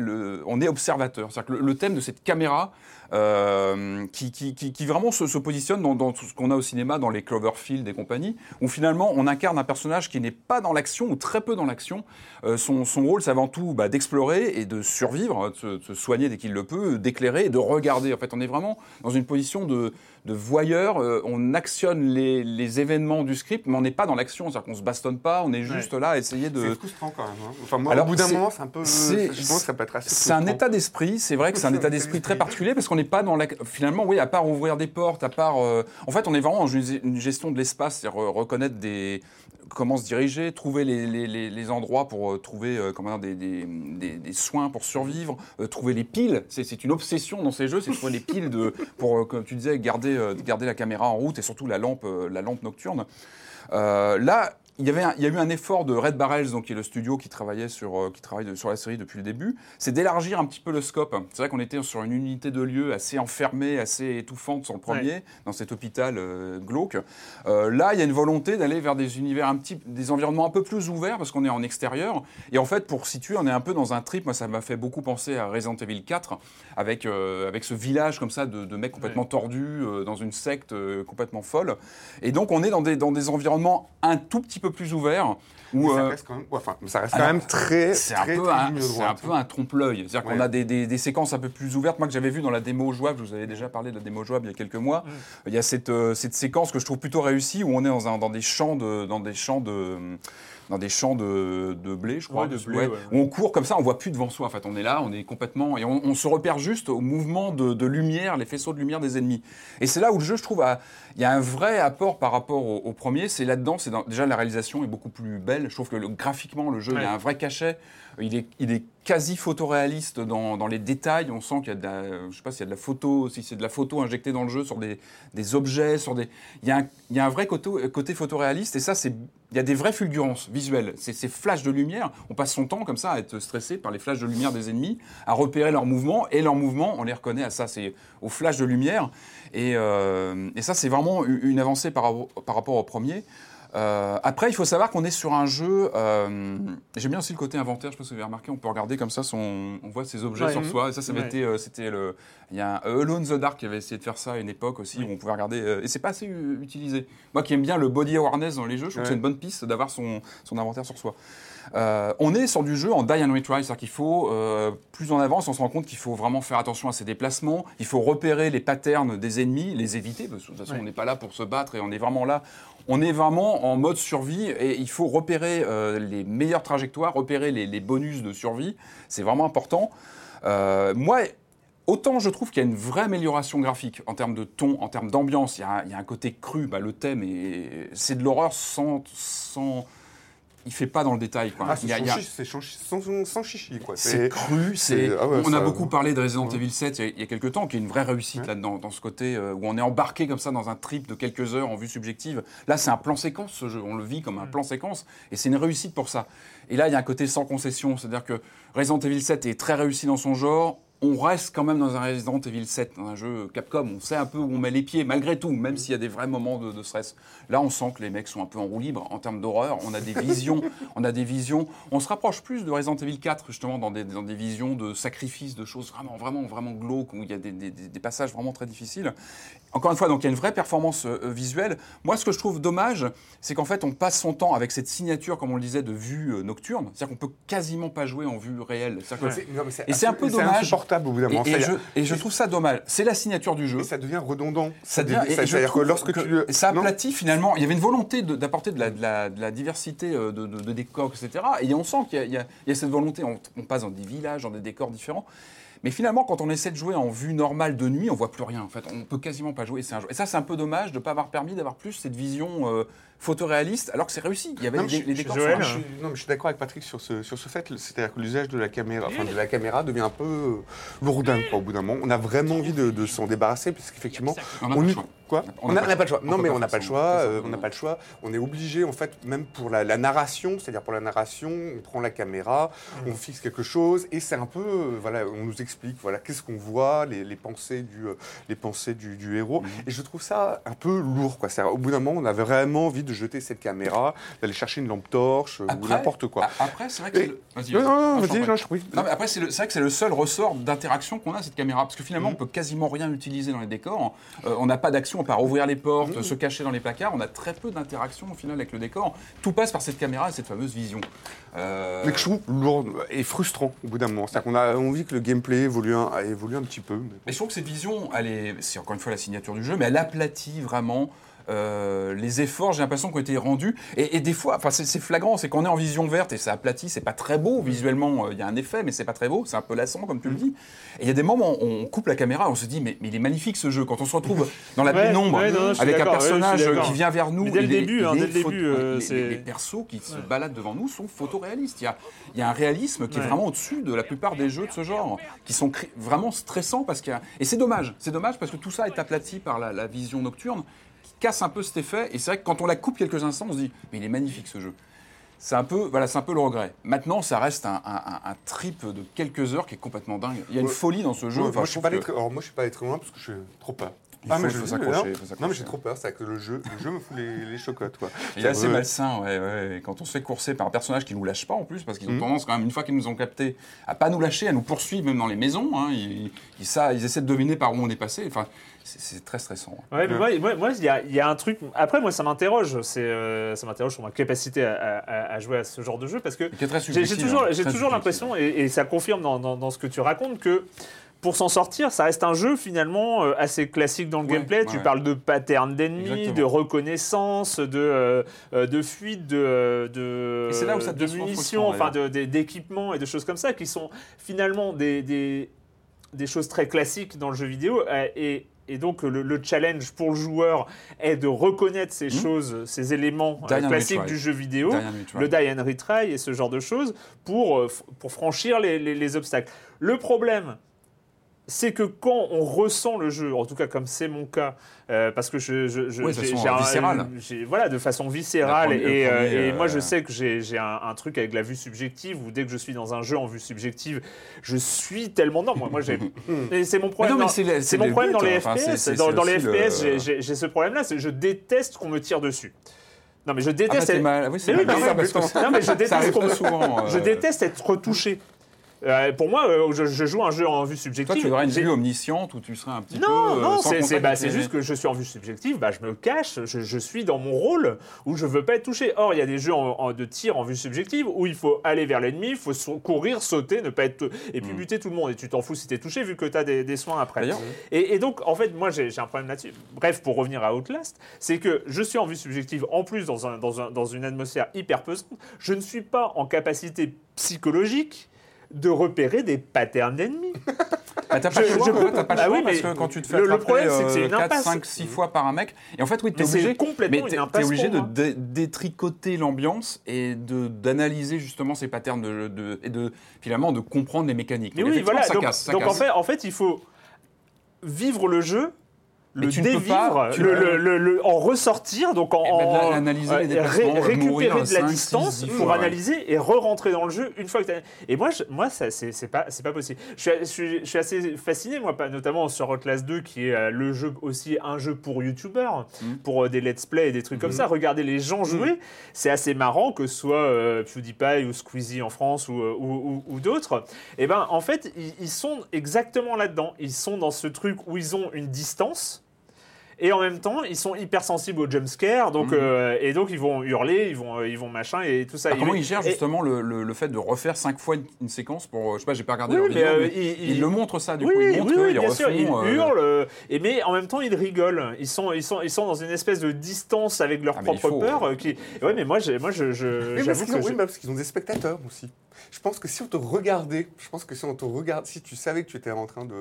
On est observateur. C'est-à-dire que le thème de cette caméra euh, qui, qui- qui- qui vraiment se, se positionne dans, dans tout ce qu'on a au cinéma, dans les Cloverfield et compagnie, où finalement on incarne un personnage qui n'est pas dans l'action ou très peu dans l'action. Euh, son, son rôle, c'est avant tout bah, d'explorer et de survivre, de se, de se soigner dès qu'il le peut, d'éclairer et de regarder. En fait, on est vraiment dans une position de, de voyeur. Euh, on actionne les, les événements du script, mais on n'est pas dans l'action. C'est-à-dire qu'on se bastonne pas, on est juste là à essayer de. C'est frustrant quand même. hein. Enfin, moi, Alors, au bout d'un moment, c'est un peu. Je pense que ça peut être assez. C'est un état d'esprit, c'est vrai que c'est un [laughs] état d'esprit très particulier parce qu'on n'est pas dans la. Finalement, oui, à part ouvrir des portes, à part. euh, En fait, on est vraiment dans une gestion de l'espace, c'est-à-dire euh, reconnaître des. Comment se diriger, trouver les, les- les- endroits pour euh, trouver comment dire, des, des- des- soins pour survivre, trouver les piles. C'est une obsession dans ces jeux, c'est trouver les piles de, pour, comme tu disais, garder, garder la caméra en route et surtout la lampe, la lampe nocturne. Là, il y, avait un- il y a eu un effort de Red Barrels, donc, qui est le studio qui travaillait sur, euh, qui travaille de- sur la série depuis le début, c'est d'élargir un petit peu le scope. C'est vrai qu'on était sur une unité de lieu assez enfermée, assez étouffante sur le premier, dans cet hôpital euh, glauque. Euh, là, il y a une volonté d'aller vers des univers un petit, des environnements un peu plus ouverts parce qu'on est en extérieur. Et en fait, pour situer, on est un peu dans un trip. Moi, ça m'a fait beaucoup penser à Resident Evil 4, avec euh, avec ce village comme ça de, de mecs complètement tordus dans une secte complètement folle. Et donc, on est dans des dans des environnements un tout petit peu plus ouverts. Mais Où, ça euh, reste quand même, enfin, ça reste alors, quand même très, c'est un peu un, peu trompe-l'œil. C'est-à-dire qu'on a des, des- des séquences un peu plus ouvertes. Moi, que j'avais vu dans la démo jouable, je vous avais déjà parlé de la démo jouable il y a quelques mois. Il y a cette, euh, cette séquence que je trouve plutôt réussie où on est dans, un- dans des champs de, dans des champs de, dans des champs de, de blé, je crois, Ouais, de blé, ouais. où on court comme ça, on voit plus devant soi. En fait, on est là, on est complètement et on, on se repère juste au mouvement de, de lumière, les faisceaux de lumière des ennemis. Et c'est là où le jeu, je trouve, il y a un vrai apport par rapport au, au premier. C'est là-dedans, c'est déjà la réalisation est beaucoup plus belle. Je trouve que le- graphiquement, le jeu, il y a un vrai cachet. Il est, quasi photoréaliste dans, les détails. On sent qu'il y a de la, je sais pas photo, si c'est de la photo injectée dans le jeu sur des, objets, sur des. Il y a un, vrai côté, photoréaliste et ça, il y a des vraies fulgurances visuelles. C'est ces flashs de lumière. On passe son temps comme ça à être stressé par les flashs de lumière des ennemis, à repérer leurs mouvements et leurs mouvements, on les reconnaît à ça. C'est au flash de lumière et, euh, et ça, c'est vraiment une avancée par rapport au premier. Euh, après, il faut savoir qu'on est sur un jeu. euh, J'aime bien aussi le côté inventaire. Je sais pas si vous avez remarqué, on peut regarder comme ça, son, on voit ses objets Ouais. sur soi. Et ça, ça Ouais. été, euh, c'était le. Il y a un Alone the Dark qui avait essayé de faire ça à une époque aussi, où on pouvait regarder. et c'est pas assez utilisé. Moi, qui aime bien le body awareness dans les jeux, je trouve que c'est une bonne piste d'avoir son, son inventaire sur soi. On est sur du jeu en die and retry, c'est-à-dire qu'il faut, plus on avance, on se rend compte qu'il faut vraiment faire attention à ses déplacements, il faut repérer les patterns des ennemis, les éviter, parce que de toute façon on n'est pas là pour se battre et on est vraiment là, on est vraiment en mode survie et il faut repérer euh, les meilleures trajectoires, repérer les, bonus de survie, c'est vraiment important. Euh, moi, Autant je trouve qu'il y a une vraie amélioration graphique en termes de ton, en termes d'ambiance. Il y, a un- côté cru. Bah, le thème, est- c'est de l'horreur sans. Il fait pas dans le détail. Quoi. Ah, c'est a- sans, sans chichi, quoi. c'est cru, c'est. ah ouais, on a beaucoup parlé de Resident Ouais. Evil 7 il y a, il y a quelques temps, qui est une vraie réussite Ouais. là-dedans, dans ce côté euh, où on est embarqué comme ça dans un trip de quelques heures en vue subjective. Là, c'est un plan séquence ce jeu, on le vit comme un plan séquence, et c'est une réussite pour ça. Et là, il y a un côté sans concession, c'est-à-dire que Resident Evil 7 est très réussi dans son genre. On reste quand même dans un Resident Evil 7, dans un jeu Capcom. On sait un peu où on met les pieds, malgré tout, même s'il y a des vrais moments de, de stress. Là, on sent que les mecs sont un peu en roue libre en termes d'horreur. On a des visions, on a des visions. On se rapproche plus de Resident Evil 4 justement dans des, dans des visions de sacrifice, de choses vraiment, vraiment, vraiment glauques où il y a des, des- des- des passages vraiment très difficiles. Encore une fois, donc il y a une vraie performance euh, visuelle. Moi, ce que je trouve dommage, c'est qu'en fait, on passe son temps avec cette signature, comme on le disait, de vue euh, nocturne. C'est-à-dire qu'on peut quasiment pas jouer en vue réelle. C'est-à-dire que- C'est- non, mais Et c'est un peu dommage. Insupportable au bout d'un moment. et, et je, C'est-à-dire- et je trouve ça dommage. C'est la signature du jeu. et ça devient redondant. Ça devient, C'est-à-dire que lorsque que tu ça aplatit finalement. Il y avait une volonté d'apporter de la, de, la, de la diversité euh, de, décors, etc. Et on sent qu'il y, a- y y cette volonté. On, on passe dans des villages, dans des décors différents. Mais finalement, quand on essaie de jouer en vue normale de nuit, on voit plus rien. En fait, on peut quasiment pas jouer. C'est un jeu. Et ça, c'est un peu dommage de ne pas avoir permis d'avoir plus cette vision euh, photoréaliste, alors que c'est réussi. Il y avait Non, les je- décors. Joël, Je non, mais je suis d'accord avec Patrick sur ce, sur ce fait. C'est-à-dire que l'usage de la caméra, enfin, de la caméra devient un peu euh, lourdin quoi, au bout d'un moment. On a vraiment envie de, de s'en débarrasser parce qu'effectivement, On n'a pas On On pas- le choix. on Non, mais on n'a pas le choix. Euh, on n'a pas le choix. On est obligé, en fait, même pour la, la narration, c'est-à-dire pour la narration, on prend la caméra, Mmh. on fixe quelque chose, et c'est un peu, euh, voilà, on nous explique, voilà, qu'est-ce qu'on voit, les, les pensées du, euh, les pensées du, du héros. Mmh. Et je trouve ça un peu lourd, quoi. C'est- Au bout d'un moment, on avait vraiment envie de jeter cette caméra, d'aller chercher une lampe torche ou n'importe quoi. Après, c'est vrai que c'est le... Non, non, après, c'est vrai que c'est seul ressort d'interaction qu'on a, cette caméra. Parce que finalement, Mm. on peut quasiment rien utiliser dans les décors. Euh, on n'a pas d'action à part ouvrir les portes, Mm. se cacher dans les placards. On a très peu d'interaction au final avec le décor. Tout passe par cette caméra et cette fameuse vision. Euh, Mais que je trouve lourd et frustrant au bout d'un moment. C'est-à-dire qu'on a envie que le gameplay évolue un, évolue un petit peu. mais- Mais je trouve que cette vision, elle est, c'est encore une fois la signature du jeu, mais elle aplatit vraiment euh, les efforts, j'ai l'impression, qui ont été rendus. Et, et des fois, enfin, c'est, flagrant, c'est qu'on est en vision verte et ça aplatit, c'est pas très beau visuellement. euh, Il y a un effet, mais c'est pas très beau, c'est un peu lassant, comme tu le dis. Et il y a des moments où on coupe la caméra, on se dit, mais, mais il est magnifique ce jeu. Quand on se retrouve dans la [laughs] Ouais, pénombre ouais, non, non, je suis avec un ouais, personnage qui vient vers nous, dès le il est- début, il hein, dès le début, euh, les- c'est- les, les persos qui se baladent devant nous sont photoréalistes. Il y a, il y a un réalisme qui est vraiment au-dessus de la plupart des jeux de ce genre, qui sont vraiment stressants parce qu'il y a... Et c'est dommage, c'est dommage parce que tout ça est aplati par la, la vision nocturne, casse un peu cet effet. Et c'est vrai que quand on la coupe quelques instants, on se dit, mais il est magnifique ce jeu. C'est un peu, voilà, c'est un peu le regret. Maintenant, ça reste un, un- un- un trip de quelques heures qui est complètement dingue. Il y a une Ouais. folie dans ce jeu. Ouais, Enfin, moi, je je suis pas que- allé très- alors, moi, je suis pas allé très loin parce que j'ai trop peur. Il Ah, faut- mais je faut s'accrocher, non. mais j'ai trop peur, c'est que le jeu, le jeu me fout les, les chocottes, quoi. Il est assez Ouais. malsain, ouais, ouais. Quand on se fait courser par un personnage qui nous lâche pas en plus, parce qu'ils ont Mhm. tendance quand même, une fois qu'ils nous ont captés, à pas nous lâcher, à nous poursuivre même dans les maisons. hein. Ils, ils, ça, ils essaient de deviner par où on est passé. Enfin, c'est très stressant. Ouais, mais moi, moi, moi, il y a, il y a un truc. Après, moi, ça m'interroge. C'est, euh, ça m'interroge sur ma capacité à, à- à jouer à ce genre de jeu parce que Qui est très j'ai, toujours, hein, j'ai toujours l'impression, et, et ça confirme dans, dans- dans ce que tu racontes, que pour s'en sortir, ça reste un jeu finalement euh, assez classique dans le Ouais, gameplay. ouais, tu ouais. parles de patterns d'ennemis, de reconnaissance, de, euh, euh, de fuite, de, de, Et c'est là où ça de devient souvent munitions, enfin d'équipements et de choses comme ça qui sont finalement des, des, des choses très classiques dans le jeu vidéo. et, et donc le, le challenge pour le joueur est de reconnaître ces Mhm. choses, ces éléments euh, classiques du jeu vidéo, Die le die and retry et ce genre de choses pour, euh, pour franchir les, les- les obstacles. Le problème, c'est que quand on ressent le jeu, en tout cas comme c'est mon cas, euh, parce que je, je, je- de j'ai- un- voilà, de façon viscérale, première- et, euh, et moi je euh, sais que j'ai un, un truc avec la vue subjective, où dès que je suis dans un jeu en vue subjective, je suis tellement non, moi, moi j'ai, [laughs] [laughs] c'est mon problème. non, mais c'est c'est c'est mon problème but, dans les enfin, c'est- FPS. c'est- dans c'est dans les aussi le- FPS, j'ai- ce problème-là, c'est que je déteste qu'on me tire dessus. Non mais je Ah, bah, déteste. c'est être- mal. Oui, c'est Mais oui, mal mais ça, ça- non mais je ça déteste me- souvent. [laughs] je euh, déteste être touché. Euh, pour moi, euh, je, je joue un jeu en vue subjective. Toi, tu aurais une vue omnisciente où tu serais un petit non, peu. euh, non, c'est bah, juste que je suis en vue subjective, bah, je me cache, je, je suis dans mon rôle où je veux pas être touché. Or, il y a des jeux en- en- de tir en vue subjective où il faut aller vers l'ennemi, il faut courir, sauter, ne pas être. et puis Mm. buter tout le monde. Et tu t'en fous si t'es touché vu que t'as des, des soins après. Et, et donc, en fait, moi, j'ai j'ai un problème là-dessus. Bref, pour revenir à Outlast, c'est que je suis en vue subjective, en plus, dans, un- dans un- dans une atmosphère hyper pesante. Je ne suis pas en capacité psychologique de repérer des patterns d'ennemis. [laughs] Bah, t'as pas Je- le choix, je quoi, peux- t'as pas le Ah choix oui, parce que quand tu te fais le- le attraper problème, c'est que c'est une 4, impasse. 5, 6 fois par un mec, et en fait, oui, t'es Mais obligé, complètement mais une t'es- impasse t'es obligé de dé- détricoter l'ambiance et de d'analyser justement ces patterns de, de- et de finalement de comprendre les mécaniques. Mais oui, voilà. ça donc, casse, ça donc en casse. fait, en fait, il faut vivre le jeu, le tu dévivre, pas- tu le, le- le- le- en ressortir, donc en, Eh ben, en- analyser les euh, déplacements, ré- récupérer de la 5, distance 6, 10 pour fois, ouais. analyser et re-rentrer dans le jeu une fois que t'as- Et moi, je- moi, ça, c'est c'est pas, c'est pas possible. Je suis, je suis- je suis assez fasciné, moi, pas- notamment sur Outlast 2, qui est euh, le jeu aussi un jeu pour youtubeurs, Mm. pour euh, des let's play et des trucs comme ça. Regarder les gens jouer, c'est assez marrant que ce soit euh, PewDiePie ou Squeezie en France ou, ou, ou- ou d'autres. Et ben, en fait, ils, ils sont exactement là-dedans. Ils sont dans ce truc où ils ont une distance. Et en même temps, ils sont hypersensibles aux jumpscares, donc Mhm. euh, et donc ils vont hurler, ils vont, euh, ils vont machin et tout ça. Alors, comment ils gèrent et- justement le, le- le fait de refaire 5 fois une, une séquence pour, euh, je sais pas, j'ai pas regardé Oui, leur mais, vidéo, euh, mais ils- ils, ils- le montrent ça, du oui, coup, ils oui, montrent oui, oui, bien refont, sûr, ils euh, hurlent, et mais en même temps ils rigolent. Ils sont, ils sont, ils sont dans une espèce de distance avec leur Ah, propre faut, peur. euh, qui... Ouais, mais moi, j'ai- moi, je, je- Oui, qu'ils ont, je- parce qu'ils ont des spectateurs aussi. Je pense que si on te regardait, je pense que si on te regarde, si tu savais que tu étais en train de.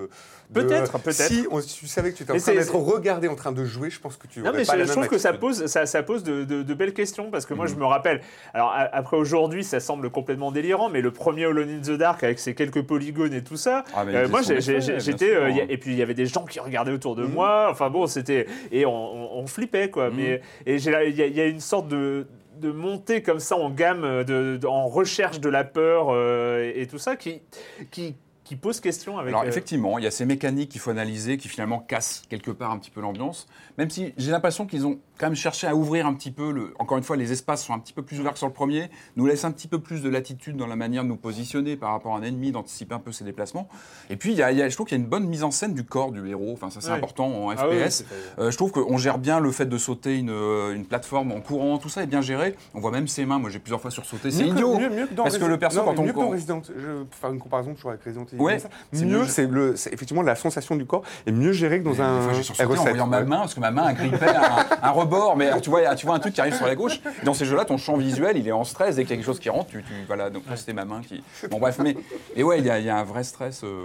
de- Peut-être, peut-être. Si on- tu savais que tu étais en Mais train d'être regardé en train de jouer, je pense que tu Non, aurais mais pas je, la je même trouve que ça pose, ça, ça pose de, de- de belles questions parce que moi, Mhm. je me rappelle. Alors, a- après aujourd'hui, ça semble complètement délirant, mais le premier Alone in the Dark avec ses quelques polygones et tout ça, Ah, mais euh, moi, j'étais. euh, et puis, il y avait des gens qui regardaient autour de Mhm. moi. Enfin, bon, c'était. Et on, on- on flippait, quoi. Mhm. Mais, et y, il y a une sorte de de montée comme ça en gamme, de, de- en recherche de la peur euh, et, et tout ça, qui, qui, qui pose question avec. Alors euh, effectivement, il y a ces mécaniques qu'il faut analyser qui finalement cassent quelque part un petit peu l'ambiance, même si j'ai l'impression qu'ils ont quand même chercher à ouvrir un petit peu, le, encore une fois, les espaces sont un petit peu plus ouverts que sur le premier, nous laisse un petit peu plus de latitude dans la manière de nous positionner par rapport à un ennemi, d'anticiper un peu ses déplacements. Et puis, il y a, il y a- je trouve qu'il y a une bonne mise en scène du corps du héros, enfin ça c'est important en Ah oui, FPS. Euh, je trouve qu'on gère bien le fait de sauter une, euh, une plateforme en courant, tout ça est bien géré. On voit même ses mains, moi j'ai plusieurs fois sursauté, c'est idiot. mieux- mieux que dans parce que le perso, non, quand on mieux que dans Resident, je vais faire une comparaison toujours avec Resident Evil. Ouais, mieux, mieux. c'est le, effectivement la sensation du corps est mieux gérée que dans un fois, j'ai sursauté en R7, voyant ma main, parce que ma main agrippait un, un [laughs] rebord. Mais tu vois, tu vois un truc qui arrive sur la gauche. Dans ces jeux-là, ton champ visuel, il est en stress. Dès qu'il y a quelque chose qui rentre, tu, tu voilà. Donc c'était ma main qui. Bon bref, mais et ouais, il y, a- il y a un vrai stress euh,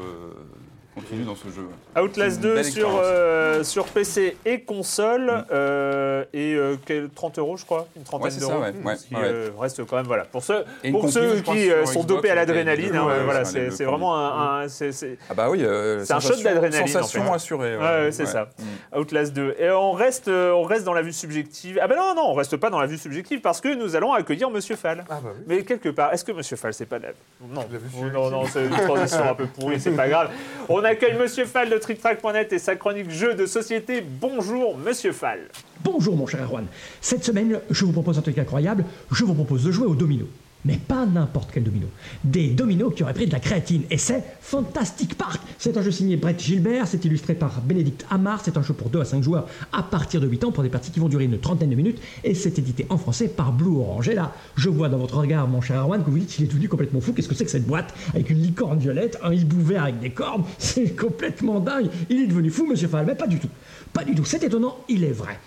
continu dans ce jeu. Outlast Une 2 belle sur, euh, sur PC et console euh, et euh, quel- 30 euros je crois, une trentaine Ouais, d'euros. ouais, ouais, ce qui ouais. euh, reste quand même voilà pour ceux, pour ceux qui euh, sont dopés à l'adrénaline, hein, ouais, voilà, c'est vraiment un, un- c'est- c'est- Ah bah oui. euh, C'est un shot sensation- d'adrénaline, Sensation en fait. assurée. Ouais, ouais, c'est ça. Outlast 2. Et on reste, on reste dans la vue subjective. Ah ben non, non, on reste pas dans la vue subjective parce que nous allons accueillir Monsieur Fall. Ah bah oui. Mais quelque part, est-ce que Monsieur Fall, c'est pas la... Non, Oh, non, non, c'est une transition un peu pourrie, c'est pas grave. On accueille Monsieur Fall de TrickTrack.net et sa chronique jeux de société. Bonjour Monsieur Fall. Bonjour mon cher Erwan. Cette semaine, je vous propose un truc incroyable. Je vous propose de jouer au domino. Mais pas n'importe quel domino. Des dominos qui auraient pris de la créatine. Et c'est Fantastic Park. C'est un jeu signé Brett Gilbert. C'est illustré par Bénédicte Amar. C'est un jeu pour 2 à 5 joueurs à partir de 8 ans pour des parties qui vont durer une trentaine de minutes. Et c'est édité en français par Blue Orange. Et là, je vois dans votre regard, mon cher Erwan, que vous dites qu'il est devenu complètement fou. Qu'est-ce que c'est que cette boîte avec une licorne violette, un hibou vert avec des cornes? C'est complètement dingue. Il est devenu fou, monsieur Fall. Mais pas du tout. Pas du tout. C'est étonnant, il est vrai.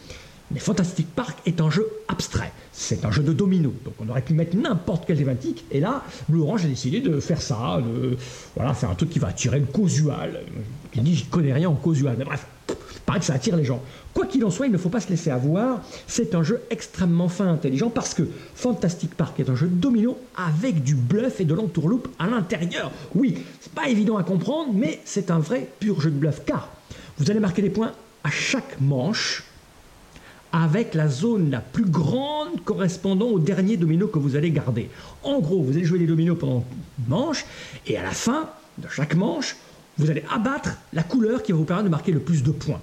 Mais Fantastic Park est un jeu abstrait. C'est un jeu de domino. Donc on aurait pu mettre n'importe quelle thématique. Et là, Blue Orange a décidé de faire ça, voilà, faire un truc qui va attirer le casual. Qui dit, je connais rien en casual. Mais bref, il paraît que ça attire les gens. Quoi qu'il en soit, il ne faut pas se laisser avoir. C'est un jeu extrêmement fin, intelligent, parce que Fantastic Park est un jeu de domino avec du bluff et de l'entourloupe à l'intérieur. Oui, c'est pas évident à comprendre, mais c'est un vrai pur jeu de bluff, car vous allez marquer des points à chaque manche avec la zone la plus grande correspondant au dernier domino que vous allez garder. En gros, vous allez jouer les dominos pendant une manche, et à la fin de chaque manche, vous allez abattre la couleur qui va vous permettre de marquer le plus de points.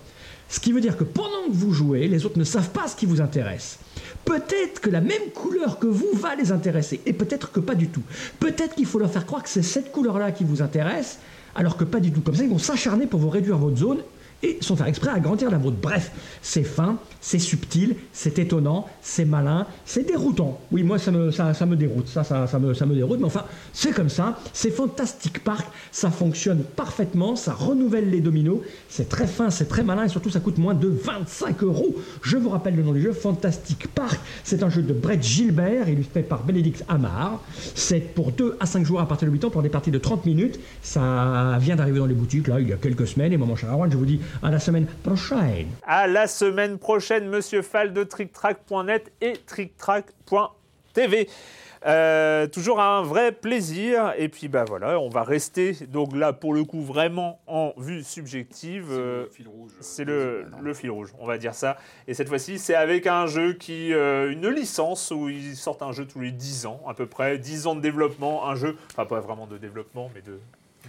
Ce qui veut dire que pendant que vous jouez, les autres ne savent pas ce qui vous intéresse. Peut-être que la même couleur que vous va les intéresser, et peut-être que pas du tout. Peut-être qu'il faut leur faire croire que c'est cette couleur-là qui vous intéresse, alors que pas du tout. Comme ça, ils vont s'acharner pour vous réduire votre zone et sans faire exprès agrandir la vôtre. Bref, c'est fin, c'est subtil, c'est étonnant, c'est malin, c'est déroutant. Oui, moi ça me, ça, ça me déroute, ça, ça, ça me, ça me déroute, mais enfin, c'est comme ça, c'est Fantastic Park, ça fonctionne parfaitement, ça renouvelle les dominos, c'est très fin, c'est très malin et surtout ça coûte moins de 25 euros. Je vous rappelle le nom du jeu, Fantastic Park, c'est un jeu de Brett Gilbert, illustré par Bénédicte Amar. C'est pour 2 à 5 joueurs à partir de 8 ans pour des parties de 30 minutes. Ça vient d'arriver dans les boutiques là il y a quelques semaines et moi mon cher je vous dis à la semaine prochaine. À la semaine prochaine, Monsieur Fall de TrickTrack.net et TrickTrack.tv. Euh, toujours un vrai plaisir. Et puis bah voilà, on va rester donc là pour le coup vraiment en vue subjective. Euh, c'est le, le fil rouge, on va dire ça. Et cette fois-ci, c'est avec un jeu qui. euh, une licence où ils sortent un jeu tous les 10 ans, à peu près. 10 ans de développement, un jeu. Enfin, pas vraiment de développement, mais de,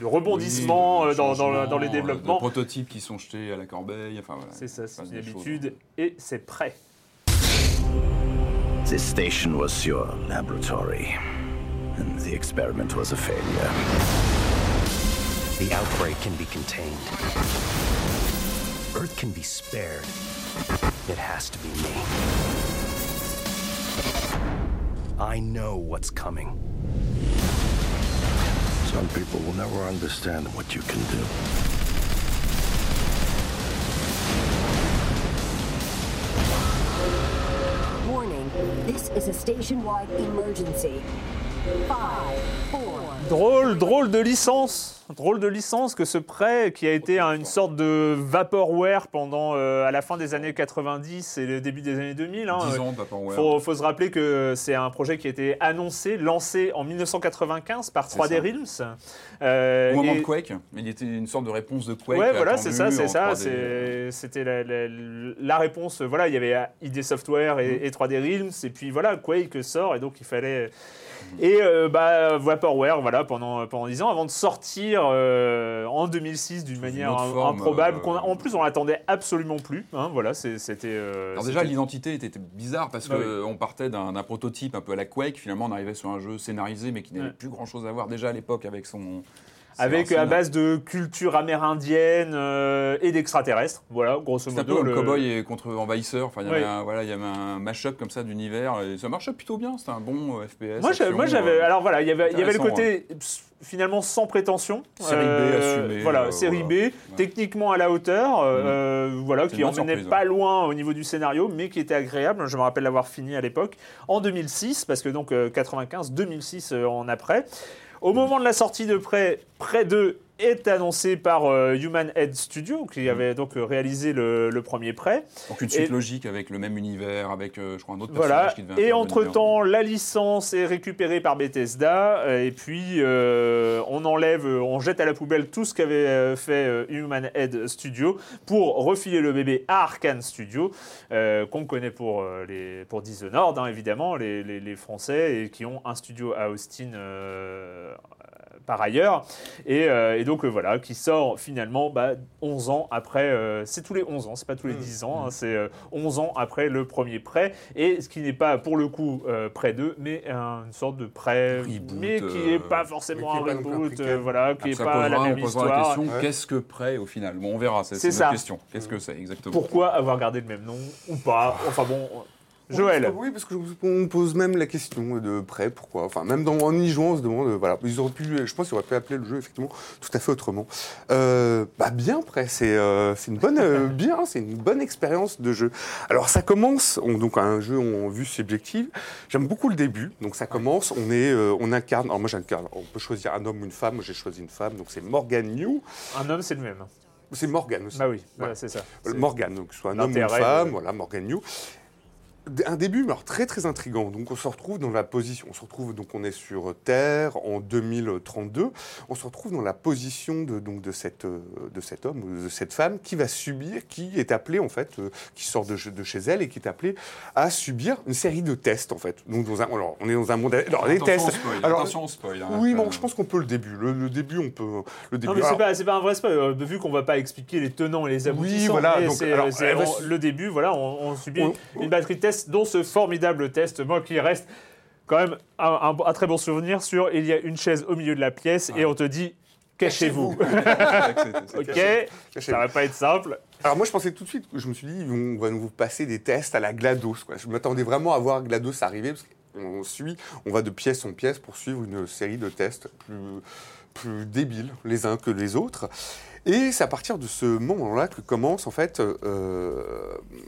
de rebondissement Oui, euh, dans, dans dans les euh, développements. De prototypes qui sont jetés à la corbeille. Enfin, voilà, C'est ça, c'est une habitude. Et c'est prêt. This station was your laboratory, and the experiment was a failure. The outbreak can be contained. Earth can be spared. It has to be me. I know what's coming. Some people will never understand what you can do. Warning, this is a station-wide emergency. Five, four, Drôle, drôle de licence. Drôle de licence que ce prêt qui a été un- une sorte de vaporware pendant euh, à la fin des années 90 et le début des années 2000. hein. 10 ans de Vaporware. Faut, faut se rappeler que c'est un projet qui a été annoncé, lancé en 1995 par 3D ça. Realms. Euh, Au moment et- de Quake, il était une sorte de réponse de Quake. Ouais, voilà, c'est ça, c'est ça. 3D. c'est- C'était la, la- la réponse. Voilà, il y avait ID Software Mm. et, et 3D Realms, et puis voilà, Quake sort, et donc il fallait. Et euh, bah, Vaporware, voilà, pendant, pendant 10 ans, avant de sortir euh, en 2006 d'une manière forme, improbable. euh, qu'on en plus, on l'attendait absolument plus. hein, voilà, c'était. Alors déjà, l'identité était était bizarre parce Bah qu'on partait d'un prototype un peu à la Quake. Finalement, on arrivait sur un jeu scénarisé, mais qui n'avait Ouais. plus grand-chose à voir déjà à l'époque avec son. Avec à base de culture amérindienne euh, et d'extraterrestres. Voilà, grosso C'est un peu modo. comme le- Cowboy et contre Envahisseur. Enfin, il y avait Ouais. un, voilà, il y avait un mash-up comme ça d'univers. Et ça marchait plutôt bien. C'était un bon euh, FPS. Moi, j'ai- action, moi, j'avais. euh, Alors voilà, il y avait, il y avait le côté finalement sans prétention. Série B assumée, Voilà, euh, série voilà. B, techniquement à la hauteur. euh, voilà, qui emmenait surprise, pas ouais. loin au niveau du scénario, mais qui était agréable. Je me rappelle l'avoir fini à l'époque en 2006, parce que donc euh, 95, 2006 euh, en après. Au moment de la sortie de Prêt, Prêt 2 est annoncé par euh, Human Head Studio, qui avait donc euh, réalisé le, le premier Prêt. Donc une suite Et- logique avec le même univers, avec euh, je crois un autre Voilà. personnage qui devait Et entre-temps, la licence est récupérée par Bethesda. Et puis, euh, on enlève, on jette à la poubelle tout ce qu'avait fait Human Head Studio pour refiler le bébé à Arkane Studio, qu'on connaît pour, les, pour Dishonored, hein, évidemment, les, les- les Français, et qui ont un studio à Austin. Par ailleurs. Et, euh, et donc euh, voilà, qui sort finalement bah, 11 ans après, euh, c'est tous les 11 ans, c'est pas tous les 10 ans, hein, c'est euh, 11 ans après le premier prêt, et ce qui n'est pas pour le coup euh, prêt 2, mais un- une sorte de prêt, Reboot, mais qui n'est pas forcément un mais qui est pas non plus un reboot, voilà, qui n'est pas posera- la même on posera la histoire. question Ouais. qu'est-ce que prêt au final? Bon, on verra, c'est autre question. Qu'est-ce que c'est exactement? Pourquoi avoir gardé le même nom ou pas? Enfin bon, Joël. Oui, parce que on pose même la question de près, pourquoi Enfin, même dans, en y jouant, on se demande, voilà, ils auraient pu, je pense qu'ils auraient pu appeler le jeu effectivement tout à fait autrement. Euh, bah bien près, c'est euh, une bonne, euh, [laughs] bien, c'est une bonne expérience de jeu. Alors ça commence, on- donc un jeu en vue subjective. J'aime beaucoup le début, donc ça commence, on est, on incarne. Alors moi j'incarne, on peut choisir un homme ou une femme. Moi j'ai choisi une femme, donc c'est Morgan New. Un homme, c'est le même. C'est Morgan aussi. Bah oui, Voilà. c'est ça. Morgan, donc soit un homme ou une femme, voilà, Morgan New. Un début, mais alors très très intrigant. Donc on se retrouve dans la position, on se retrouve donc on est sur Terre en 2032. On se retrouve dans la position de donc de cette euh, de cet homme ou de cette femme qui va subir, qui est appelée en fait, euh, qui sort de, de chez elle et qui est appelée à subir une série de tests en fait. Donc dans un, alors on est dans un monde, alors les Attention tests. au spoil, alors attention au spoil, hein. oui, Euh, bon, je pense qu'on peut le début. Le, le début, on peut le début. Non, mais c'est pas, c'est pas un vrai spoil, euh, vu qu'on va pas expliquer les tenants et les aboutissants. voilà, mais donc, c'est, alors, su- le début, voilà, on, on subit On- une batterie de tests, dont ce formidable test, moi qui reste quand même un, un- un très bon souvenir sur il y a une chaise au milieu de la pièce et on te dit cachez-vous. [laughs] ok, Cachez-vous. ça va pas être simple. Alors moi je pensais tout de suite, je me suis dit on va nous passer des tests à la GLaDOS. Quoi. Je m'attendais vraiment à voir GLaDOS arriver parce qu'on suit, on va de pièce en pièce pour suivre une série de tests plus, plus débiles les uns que les autres. Et c'est à partir de ce moment-là que commence en fait, euh,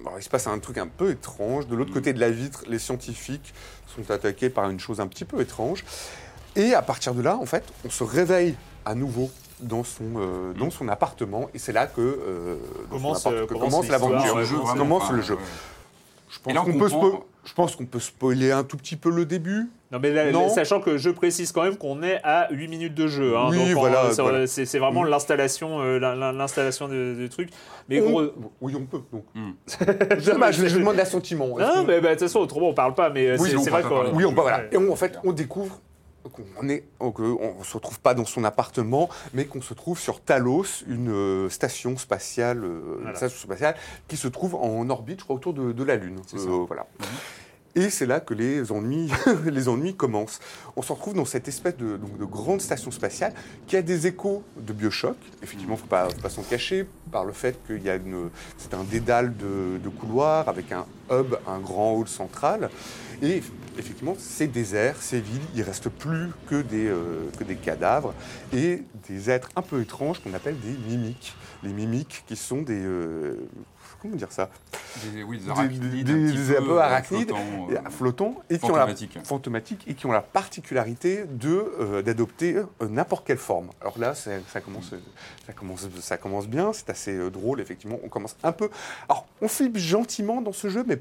alors, il se passe un truc un peu étrange. De l'autre côté de la vitre, les scientifiques sont attaqués par une chose un petit peu étrange. Et à partir de là, en fait, on se réveille à nouveau dans son, euh, dans son appartement. Et c'est là que, euh, Commence, euh, l'aventure. commence- le jeu. pense qu'on peut, spo- je pense qu'on peut spoiler un tout petit peu le début. Non, mais là, Non. sachant que je précise quand même qu'on est à 8 minutes de jeu. hein, Oui, donc, voilà, c'est, voilà. c'est- vraiment l'installation, euh, l'installation du truc. Mais On- gros. Oui, on peut. Donc. [laughs] Dommage, je, je demande l'assentiment. Non, mais bah, de toute façon, autrement, on parle pas, mais euh, Oui, c'est, on parle vrai qu'on. Oui, on, voilà. Ouais. Et on, en fait, on découvre qu'on est, qu'on ne se retrouve pas dans son appartement, mais qu'on se trouve sur Talos, une euh, station spatiale, euh, une Voilà. station spatiale qui se trouve en orbite, je crois, autour de, de la Lune. C'est ça. voilà. Et c'est là que les ennuis, [laughs] les ennuis commencent. On se retrouve dans cette espèce de, donc, de grande station spatiale qui a des échos de Bioshock. Effectivement, il ne faut pas, s'en cacher par le fait qu'il y a une, c'est un dédale de, de couloirs avec un hub, un grand hall central. Et effectivement, c'est désert, c'est vide, il reste plus que des, euh, que des cadavres et des êtres un peu étranges qu'on appelle des mimiques. Les mimiques qui sont des... euh, comment dire ça? Des, oui, des Des- arachnides, des- un petit des- un peu euh, arachnides, flottants, et- euh, flottants et qui ont la, fantomatiques. et qui ont la particularité euh, d'adopter euh, n'importe quelle forme. Alors là, ça commence, euh, ça commence, ça commence bien, c'est assez drôle effectivement. On commence un peu. Alors, on flippe gentiment dans ce jeu, mais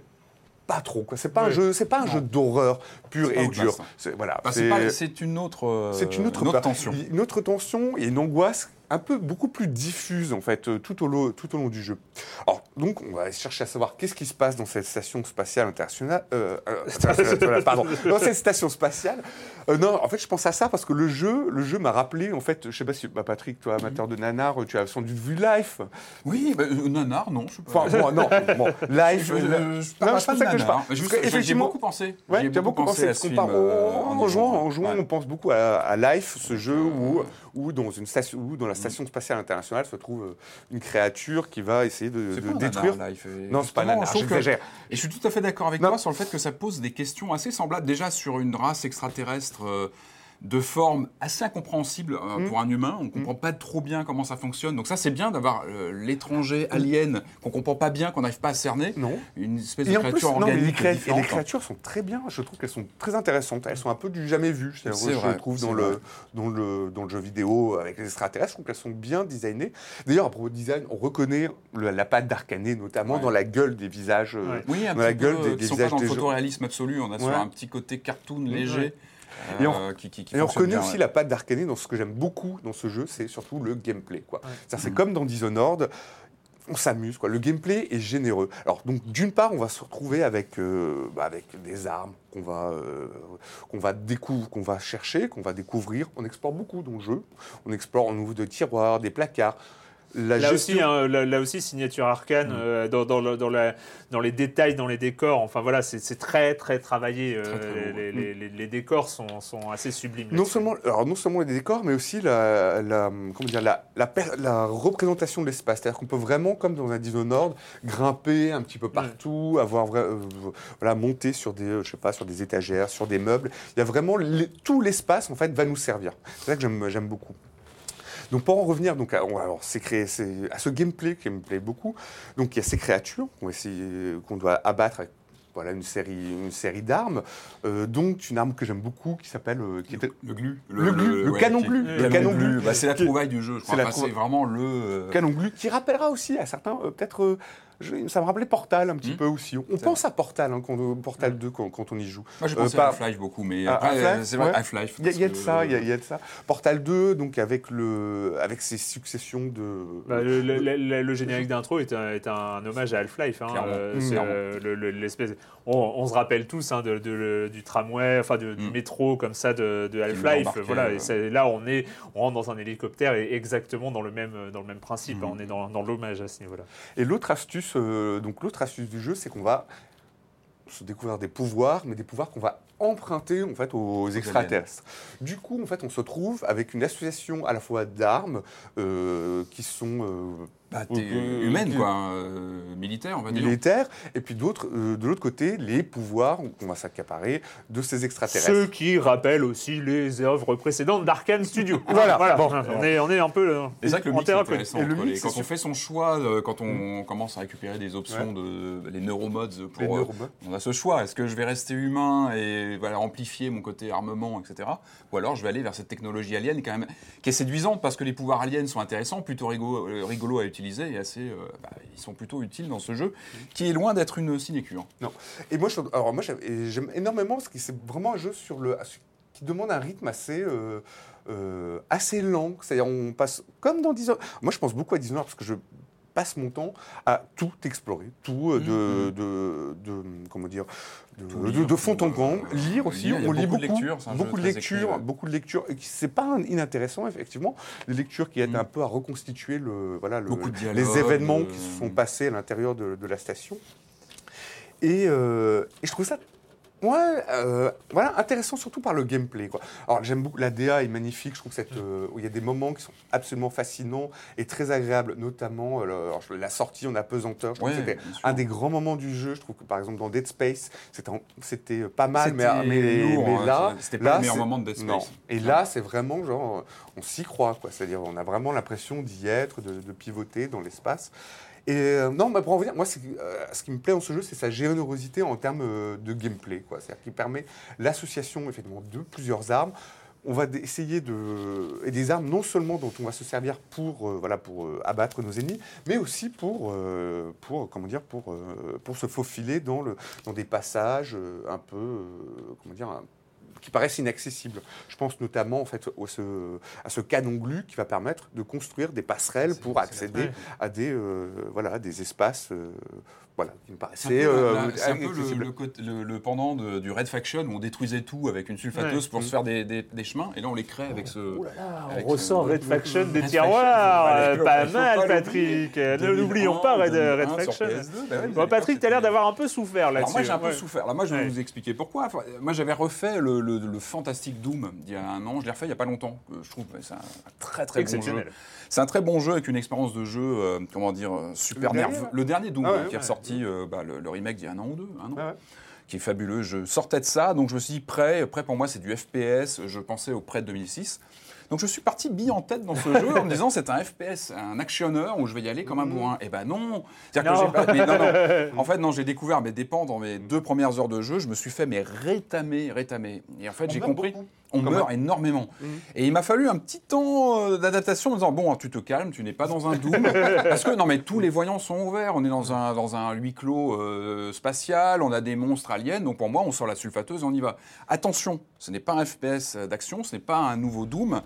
pas trop. Quoi. C'est pas un jeu, c'est pas un Non. jeu d'horreur pur et dur. C'est voilà. Bah, c'est une autre, euh, c'est une autre, une autre part. tension. Une autre tension et une angoisse un peu beaucoup plus diffuse en fait tout au, long, tout au long du jeu. Alors donc, on va chercher à savoir qu'est-ce qui se passe dans cette station spatiale internationale. euh, [laughs] internationale, pardon, dans cette station spatiale. Euh, non, en fait, je pense à ça parce que le jeu, le jeu m'a rappelé, en fait, je sais pas si, bah, Patrick, toi, amateur de nanar, tu as sans doute vu Life. Oui, bah, euh, nanar, non, je sais pas. Enfin, bon, non, bon, Life. Je- je- je parle non, pas c'est pas de ça que je parle. Parce que, effectivement, beaucoup pensé. Ouais, J'y ai tu as beaucoup pensé. à ce film, en, en jouant, jouant. en jouant, Ouais. on pense beaucoup à, à Life, ce jeu où, où, dans une station, où dans la station spatiale internationale se trouve euh, une créature qui va essayer de, de pas un détruire. nanar, Life, et Non, c'est pas nanar, j'exagère. Et je suis tout à fait d'accord avec Non. toi sur le fait que ça pose des questions assez semblables déjà sur une race extraterrestre euh, de forme assez incompréhensible euh, Mm. pour un humain. On ne comprend pas trop bien comment ça fonctionne. Donc ça, c'est bien d'avoir euh, l'étranger alien qu'on ne comprend pas bien, qu'on n'arrive pas à cerner. Non. Une espèce Et de plus, créature non, mais les, organique et différente. les créatures sont très bien. Je trouve qu'elles sont très intéressantes. Elles sont un peu du jamais vu. C'est je vrai, trouve dans vrai. le, dans, le, dans le jeu vidéo avec les extraterrestres, je trouve qu'elles sont bien designées. D'ailleurs, à propos de design, on reconnaît le- la patte d'Arcané, notamment Ouais. dans la gueule des visages. euh. Oui, un dans la petit peu, gueule des, des sont pas dans le photoréalisme absolu. On a sur un petit côté cartoon léger. Et on- euh, qui, qui, qui Et on fonctionne reconnaît bien, aussi ouais. la patte d'Arcané dans ce que j'aime beaucoup dans ce jeu, c'est surtout le gameplay. quoi. C'est-à-dire, C'est comme dans Dishonored, on s'amuse. quoi. Le gameplay est généreux. Alors, donc, d'une part, on va se retrouver avec, euh, bah, avec des armes qu'on va, euh, qu'on va, découvrir, qu'on va chercher, qu'on va découvrir. On explore beaucoup dans le jeu. On explore, on ouvre des tiroirs, des placards. La Là gestion- aussi, hein, là, là aussi, signature arcane Mm. euh, dans, dans, dans, la- dans les détails, dans les décors. Enfin voilà, c'est très très travaillé. euh, Très, très beau, les, les- les- les décors sont, sont assez sublimes. Non seulement, alors non seulement les décors, mais aussi la, la- comment dire, la, la, représentation de l'espace. C'est-à-dire qu'on peut vraiment, comme dans un Dishonored, grimper un petit peu partout, avoir euh, voilà, monter sur des, je sais pas, sur des étagères, sur des meubles. Il y a vraiment tout l'espace en fait va nous servir. C'est ça que j'aime beaucoup. Donc pour en revenir donc à, alors, c'est créé, à ce gameplay qui me plaît beaucoup, donc il y a ces créatures qu'on, doit abattre avec voilà, une série, une série d'armes, euh, dont une arme que j'aime beaucoup qui s'appelle... euh, qui était- Le glu. Le glu, le canon glu, Le le canon glu. Bah, c'est la trouvaille du jeu, je crois. c'est Enfin, vraiment le. euh, canon glu, qui rappellera aussi à certains, euh, peut-être, je- ça me rappelait Portal un petit Hmm. peu aussi. On pense à Portal, hein, quand, euh, Portal 2 quand, quand on y joue. Moi, j'ai Euh, pensé pas- à Half-Life beaucoup, mais Ah, après, Half-Life, euh, c'est vrai, ouais. Half-Life. Il y, a- de ça, que- il y, a- il y a de ça. Portal 2, donc avec, le, avec ses successions de... Bah, le, le- le- le générique d'intro est un, est un hommage à Half-Life. hein, Clairement. euh, Mm. c'est, Clairement. euh, le- le- l'espèce- on, on se rappelle tous hein, de, du tramway, enfin de- du Mm. métro comme ça de, Half-Life. Voilà, et là on est, on rentre dans un hélicoptère et exactement dans le même, dans le même principe. Mm. hein, on est dans, dans l'hommage à ce niveau-là. Et l'autre astuce, euh, donc l'autre astuce du jeu, c'est qu'on va se découvrir des pouvoirs, mais des pouvoirs qu'on va emprunter en fait aux extraterrestres. Du coup, en fait, on se trouve avec une association à la fois d'armes euh, qui sont euh, Bah, euh, humaine, quoi. euh, militaire, on va dire. militaires, et puis d'autres, euh, de l'autre côté, les pouvoirs qu'on va s'accaparer de ces extraterrestres. Ce qui rappelle aussi les œuvres précédentes d'Arkane Studio. [laughs] Voilà, bon. on, est, on est un peu euh, C'est ça que le en mix est intéressant. Et le entre mix, les- quand on fait son choix, euh, quand on commence à récupérer des options de les neuromodes Les pour, euh, neuromodes. on a ce choix. Est-ce que je vais rester humain et voilà, amplifier mon côté armement, etc. Ou alors je vais aller vers cette technologie alien quand même, qui est séduisante parce que les pouvoirs aliens sont intéressants, plutôt rigolo, euh, rigolo à utiliser et assez, euh, bah, ils sont plutôt utiles dans ce jeu, qui est loin d'être une sinécure. Non. Et moi, alors moi, j'aime énormément parce que c'est vraiment un jeu sur le, qui demande un rythme assez, euh, euh, assez lent. C'est-à-dire, on passe comme dans Dishonored. Moi, je pense beaucoup à Dishonored parce que je passe mon temps à tout explorer, tout euh, de, de, de- comment dire, de, lire, fond en comble, lire aussi. on lit beaucoup de lectures, beaucoup de lectures, beaucoup de lectures. C'est pas inintéressant effectivement, des lectures qui aident Mm. un peu à reconstituer le, voilà, le- les événements euh, qui se sont passés à l'intérieur de, de la station. Et, euh, et je trouve ça ouais, euh, voilà, intéressant surtout par le gameplay. Quoi. Alors j'aime beaucoup, la DA est magnifique, je trouve cette, euh, il y a des moments qui sont absolument fascinants et très agréables, notamment euh, le- alors, la sortie en apesanteur. Je trouve Ouais, que c'était un des grands moments du jeu. Je trouve que par exemple dans Dead Space, c'était pas mal, mais, C'était mais, lourd, mais hein, là, c'était pas là, le meilleur moment de Dead Space. Non. Et là, c'est vraiment genre, on s'y croit, quoi. C'est-à-dire, on a vraiment l'impression d'y être, de, de pivoter dans l'espace. Et euh, non, mais pour en revenir, moi, euh, ce qui me plaît dans ce jeu, c'est sa générosité en termes euh, de gameplay. C'est-à-dire qu'il permet l'association, effectivement, de plusieurs armes. On va essayer de. Et des armes non seulement dont on va se servir pour, voilà, pour abattre nos ennemis, mais aussi pour, pour, comment dire, pour, pour se faufiler dans, le, dans des passages un peu. comment dire qui paraissent inaccessibles. Je pense notamment en fait au- ce- à ce canon glu qui va permettre de construire des passerelles pour accéder à des euh, voilà des espaces euh, voilà C'est euh, c'est un peu le, accessibles. le côté- le- le pendant de- du Red Faction où on détruisait tout avec une sulfateuse Ouais. pour se faire des, des- des chemins. Et là, on les crée avec ce. avec On ce- ressort Red Faction des tiroirs. Pas mal, pas Patrick. Ne l'oublions pas, Red, 2001, Red 2001 sur Faction. PS2, bah ouais, Bon, mais Patrick, à t'as l'air d'avoir un peu souffert Alors là-dessus. moi j'ai un peu Ouais. souffert. Là moi je vais vous expliquer pourquoi. Enfin, moi j'avais refait le, le, fantastique Doom d'il y a un an. Je l'ai refait il y a pas longtemps. Euh, Je trouve que c'est un très très bon jeu. Exceptionnel. C'est un très bon jeu avec une expérience de jeu, euh, comment dire, super nerveux. là Le dernier Doom Ah ouais, qui est ressorti, euh, bah, le, le remake d'il y a un an ou deux, un an. Ouais, ouais. Qui est fabuleux. Je sortais de ça, donc je me suis dit prêt. Prêt pour moi, c'est du FPS. Je pensais au prêt de 2006. Donc je suis parti bille en tête dans ce [laughs] jeu en me disant c'est un FPS, un actionneur où je vais y aller comme un bourrin. Eh ben non. C'est-à-dire que Non. j'ai pas- mais non, non. [laughs] En fait, non, j'ai découvert mes dépens dans mes deux premières heures de jeu. Je me suis fait mais rétamer, rétamer. Et en fait, j'ai compris. beaucoup. On Quand meurt même. énormément. Mhm. Et il m'a fallu un petit temps euh, d'adaptation en disant bon, tu te calmes, tu n'es pas dans un Doom. [laughs] Parce que non, mais tous les voyants sont ouverts. On est dans un, dans un huis clos euh, spatial, on a des monstres aliens. Donc pour moi, on sort la sulfateuse on y va. Attention, ce n'est pas un FPS d'action, ce n'est pas un nouveau Doom.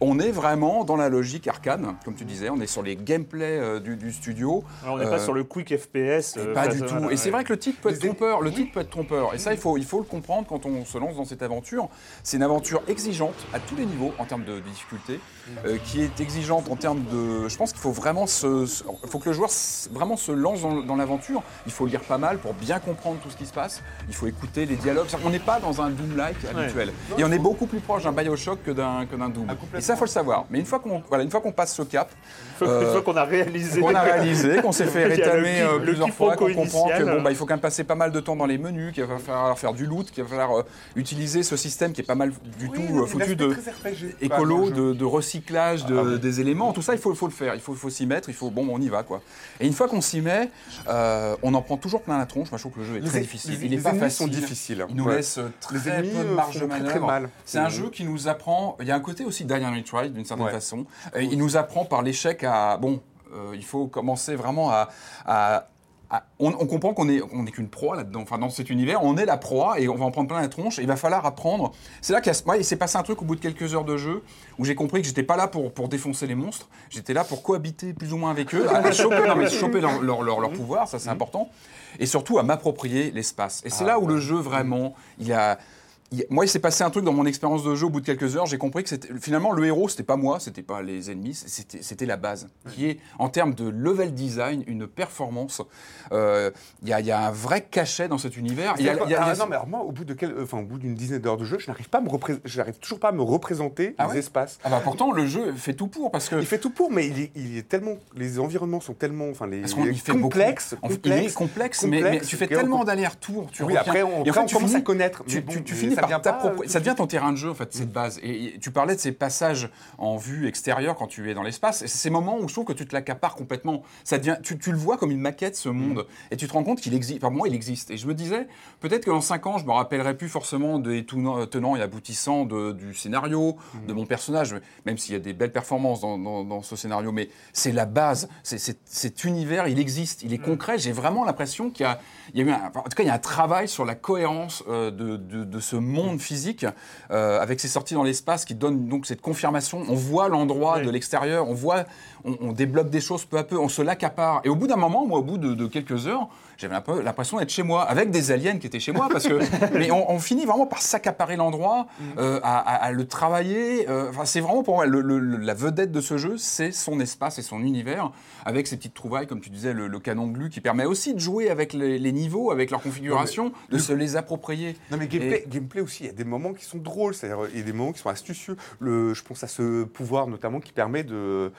On est vraiment dans la logique arcane, comme tu disais. On est sur les gameplays euh, du, du studio. Alors, on n'est Euh, pas sur le quick FPS. euh, pas du tout. et c'est vrai que le titre peut être trompeur. Le titre peut être trompeur. Et ça, il faut, il faut le comprendre quand on se lance dans cette aventure. C'est une aventure exigeante à tous les niveaux en termes de difficulté, euh, qui est exigeante en termes de. Je pense qu'il faut vraiment se, se- il faut que le joueur vraiment se lance dans, dans l'aventure. Il faut lire pas mal pour bien comprendre tout ce qui se passe. Il faut écouter les dialogues. Qu'on n'est pas dans un Doom-like habituel. Et on est beaucoup plus proche d'un Bioshock que d'un que d'un Doom. Et ça, faut le savoir. Mais une fois qu'on voilà, une fois qu'on passe ce cap, Une euh, fois qu'on a réalisé. qu'on a réalisé, qu'on s'est [laughs] fait Il le rétamer euh, le plusieurs fois, qu'on comprend que bon, bah, il faut quand même passer pas mal de temps dans les menus, qu'il va falloir faire du loot, qu'il va falloir euh, utiliser ce système qui est pas mal du tout foutu de écolo, de, de recyclage de- des éléments. Tout ça, il faut, il faut le faire, il faut, il faut s'y mettre, il faut bon, on y va quoi. Et une fois qu'on s'y met, on en prend toujours plein la tronche. Moi, je trouve que le jeu est Les très difficile. les- il est pas facile. sont difficiles. Il nous laisse très peu de marge de manœuvre. C'est un jeu qui nous apprend. Il y a un côté aussi Dynamic Retry d'une certaine Ouais. façon. Il nous apprend par l'échec à bon. euh, il faut commencer vraiment à, on, on comprend qu'on est, on n'est qu'une proie là-dedans. Enfin, dans cet univers, on est la proie et on va en prendre plein la tronche. Et il va falloir apprendre. C'est là qu'il ouais, s'est passé un truc au bout de quelques heures de jeu où j'ai compris que j'étais pas là pour, pour défoncer les monstres. J'étais là pour cohabiter plus ou moins avec eux, à, choper, non, mais [laughs] choper leur, leur, leur- leur pouvoir, ça c'est important. Et surtout à m'approprier l'espace. Et c'est Ah, là où le jeu vraiment, il a. il- Moi, il s'est passé un truc dans mon expérience de jeu au bout de quelques heures. J'ai compris que finalement le héros, c'était pas moi, c'était pas les ennemis, c'était la base, qui est en termes de level design une performance. Euh, Il y, a, il y a un vrai cachet dans cet univers. Il y a- il y a- il Ah, non, mais alors moi, au bout de quel, enfin, au bout d'une dizaine d'heures de jeu, je n'arrive pas à me repré- je n'arrive toujours pas à me représenter Ah les ouais? espaces. Ah bah pourtant, le jeu fait tout pour parce que. Il fait tout pour, mais il est, il est tellement, les environnements sont tellement, enfin, les Parce qu'on y fait complexes, complexes, il est complexe, mais, mais tu fais tellement d'allers-retours. Tu Oui, reviens- après, on- et après, on tu commence finis- à connaître, Tu, bon, tu- finis pas, euh, Ça devient ton terrain de jeu, en fait, cette base. Et, tu parlais de ces passages en vue extérieure quand tu es dans l'espace. C'est ces moments où je trouve que tu te l'accapares complètement. Ça devient, tu, tu le vois comme une maquette, ce monde. Et tu te rends compte qu'il existe. Enfin, moi, il existe. Et je me disais, peut-être que dans 5 ans, je me rappellerai plus forcément des tenants et aboutissants de- du scénario, de mon personnage, même s'il y a des belles performances dans, dans- dans ce scénario. Mais c'est la base. C'est- c'est- Cet univers, il existe. Il est concret. J'ai vraiment l'impression qu'il y a, il y a eu un, en tout cas, il y a un travail sur la cohérence euh, de, de- de ce monde physique euh, avec ses sorties dans l'espace qui donne donc cette confirmation. On voit l'endroit de l'extérieur, on voit, on, on débloque des choses peu à peu, on se l'accapare. Et au bout d'un moment, moi, au bout de, de quelques heures, j'avais un peu l'impression d'être chez moi, avec des aliens qui étaient chez moi, parce que [laughs] mais on, on finit vraiment par s'accaparer l'endroit, euh, à, à- à le travailler. euh, c'est vraiment pour moi le- le- le- la vedette de ce jeu, c'est son espace et son univers, avec ses petites trouvailles, comme tu disais, le, le canon glu qui permet aussi de jouer avec les, les niveaux, avec leur configuration, de se les approprier. Non mais gameplay, gameplay aussi, il y a des moments qui sont drôles, c'est-à-dire il y a des moments qui sont astucieux. Le, je pense à ce pouvoir notamment qui permet de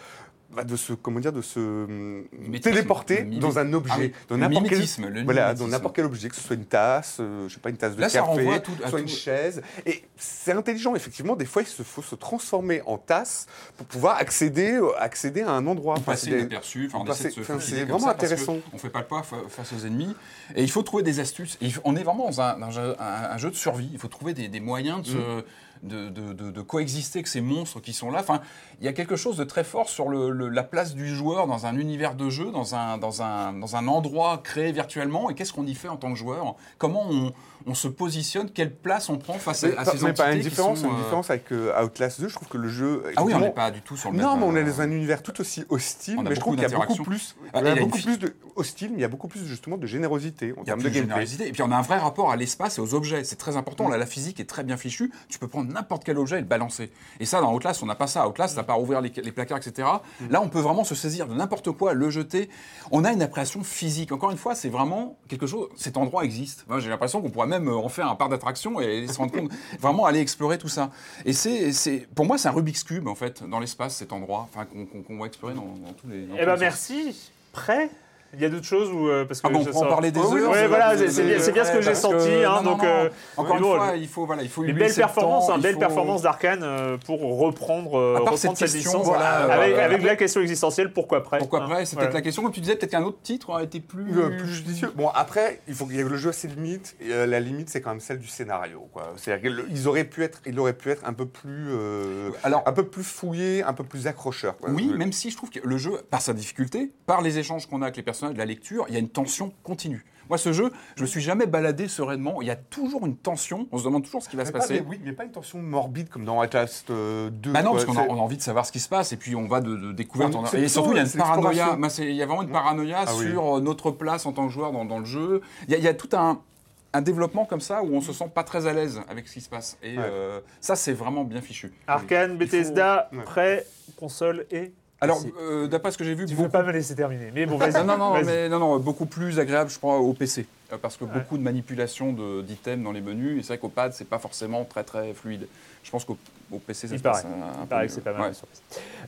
bah, de se comment dire de se mimétisme, téléporter dans un Ah objet, oui, dans n'importe quel le voilà, dans n'importe quel objet, que ce soit une tasse, euh, je sais pas une tasse de Là, café, à tout- à soit tout- une chaise. Et c'est intelligent effectivement. Des fois, il se faut se transformer en tasse pour pouvoir accéder euh, accéder à un endroit. Enfin, passer inaperçu, enfin, c'est vraiment ça intéressant. On fait pas le pas fa- face aux ennemis. Et il faut trouver des astuces. Et on est vraiment dans un, jeu de survie. Il faut trouver des, des moyens de se, de, de- de- de coexister avec ces monstres qui sont là. Enfin, il y a quelque chose de très fort sur le- le- la place du joueur dans un univers de jeu, dans un, dans un, dans un endroit créé virtuellement. Et qu'est-ce qu'on y fait en tant que joueur? Comment on, on se positionne? Quelle place on prend face à, à ces mais pas entités une qui différence, sont, une euh, différence avec euh, Outlast 2, je trouve que le jeu. Ah oui, on n'est pas du tout sur le même. Non, mais on est euh, dans un univers tout aussi hostile, mais je trouve qu'il y a beaucoup plus, Ah, il y a beaucoup plus de hostile, mais il y a beaucoup plus justement de générosité en termes de gameplay. Et puis on a un vrai rapport à l'espace et aux objets. C'est très important. Là, la physique est très bien fichue. Tu peux prendre n'importe quel objet et le balancer. Et ça, dans Outlast, on n'a pas ça. Outlast, à part ouvrir les, les placards, etc. Là, on peut vraiment se saisir de n'importe quoi, le jeter. On a une appréhension physique. Encore une fois, c'est vraiment quelque chose. Cet endroit existe. Moi, J'ai l'impression qu'on pourrait même euh, en faire un parc d'attractions et se rendre compte, [laughs] vraiment aller explorer tout ça. Et c'est, c'est, pour moi, c'est un Rubik's Cube, en fait, dans l'espace, cet endroit, enfin, qu'on, va explorer dans, dans tous les. dans tous Eh ben les merci. Prêt? Il y a d'autres choses ou euh, parce que Ah bon, on je peut en sors- parler des Oui, heures. ouais, c'est- voilà, c'est- bien, ce que j'ai senti. que- hein, non, donc, non, euh, Encore une fois, il faut, voilà, il faut lui les belles laisser le performances, temps, hein, faut- performances d'Arkane euh, pour reprendre, cette licence avec, après- la question existentielle pourquoi prêt Pourquoi hein, après C'est peut-être la question, comme tu disais, peut-être qu'un autre titre aurait été plus. Judicieux. Bon, après, il faut qu'il y ait le jeu à ses limites. Et, la limite, c'est quand même celle du scénario. C'est-à-dire qu'ils auraient pu être, il aurait pu être un peu plus, euh, Alors- un peu plus fouillé, un peu plus accrocheur. quoi. Oui, même si je trouve que le jeu, par sa difficulté, par les échanges qu'on a avec les personnages, la lecture, il y a une tension continue. Moi, ce jeu, je me suis jamais baladé sereinement. Il y a toujours une tension. On se demande toujours ce qui va Mais se pas- passer. mais oui, mais pas une tension morbide comme dans euh, 2. Bah non, parce qu'on a, C'est- on a envie de savoir ce qui se passe et puis on va de, de découverte. C'est et plutôt- surtout, il y a une paranoïa. Il y a vraiment une paranoïa Ah sur euh, notre place en tant que joueur dans, dans le jeu. Il y a, il y a tout un, un développement comme ça où on se sent pas très à l'aise avec ce qui se passe. Et Ouais. euh, ça, c'est vraiment bien fichu. Faut- Bethesda, prêt, console et. Alors, euh, d'après ce que j'ai vu, tu beaucoup- veux pas me laisser terminer, mais bon, vas-y. [laughs] non, non, non, vas-y. mais non, non, beaucoup plus agréable, je crois, au PC. Euh, Parce que beaucoup de manipulation d'items dans les menus. Et c'est vrai qu'au pad, c'est pas forcément très très fluide. Je pense qu'au au PC, ça Il se paraît. un Il paraît que c'est pas mal Ouais.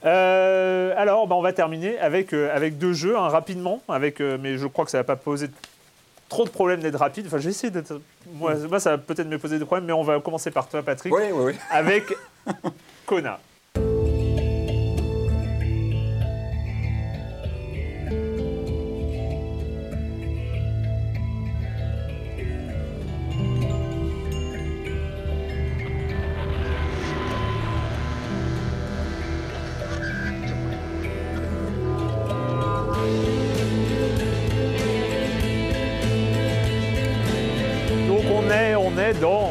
Euh, alors, bah, on va terminer avec, euh, avec deux jeux, hein, rapidement, avec, mais je crois que ça va pas poser trop de problèmes d'être rapide. Enfin, j'essaie d'être. Moi, moi, ça va peut-être me poser des problèmes, mais on va commencer par toi, Patrick, Oui, oui, oui. avec [laughs] Kona.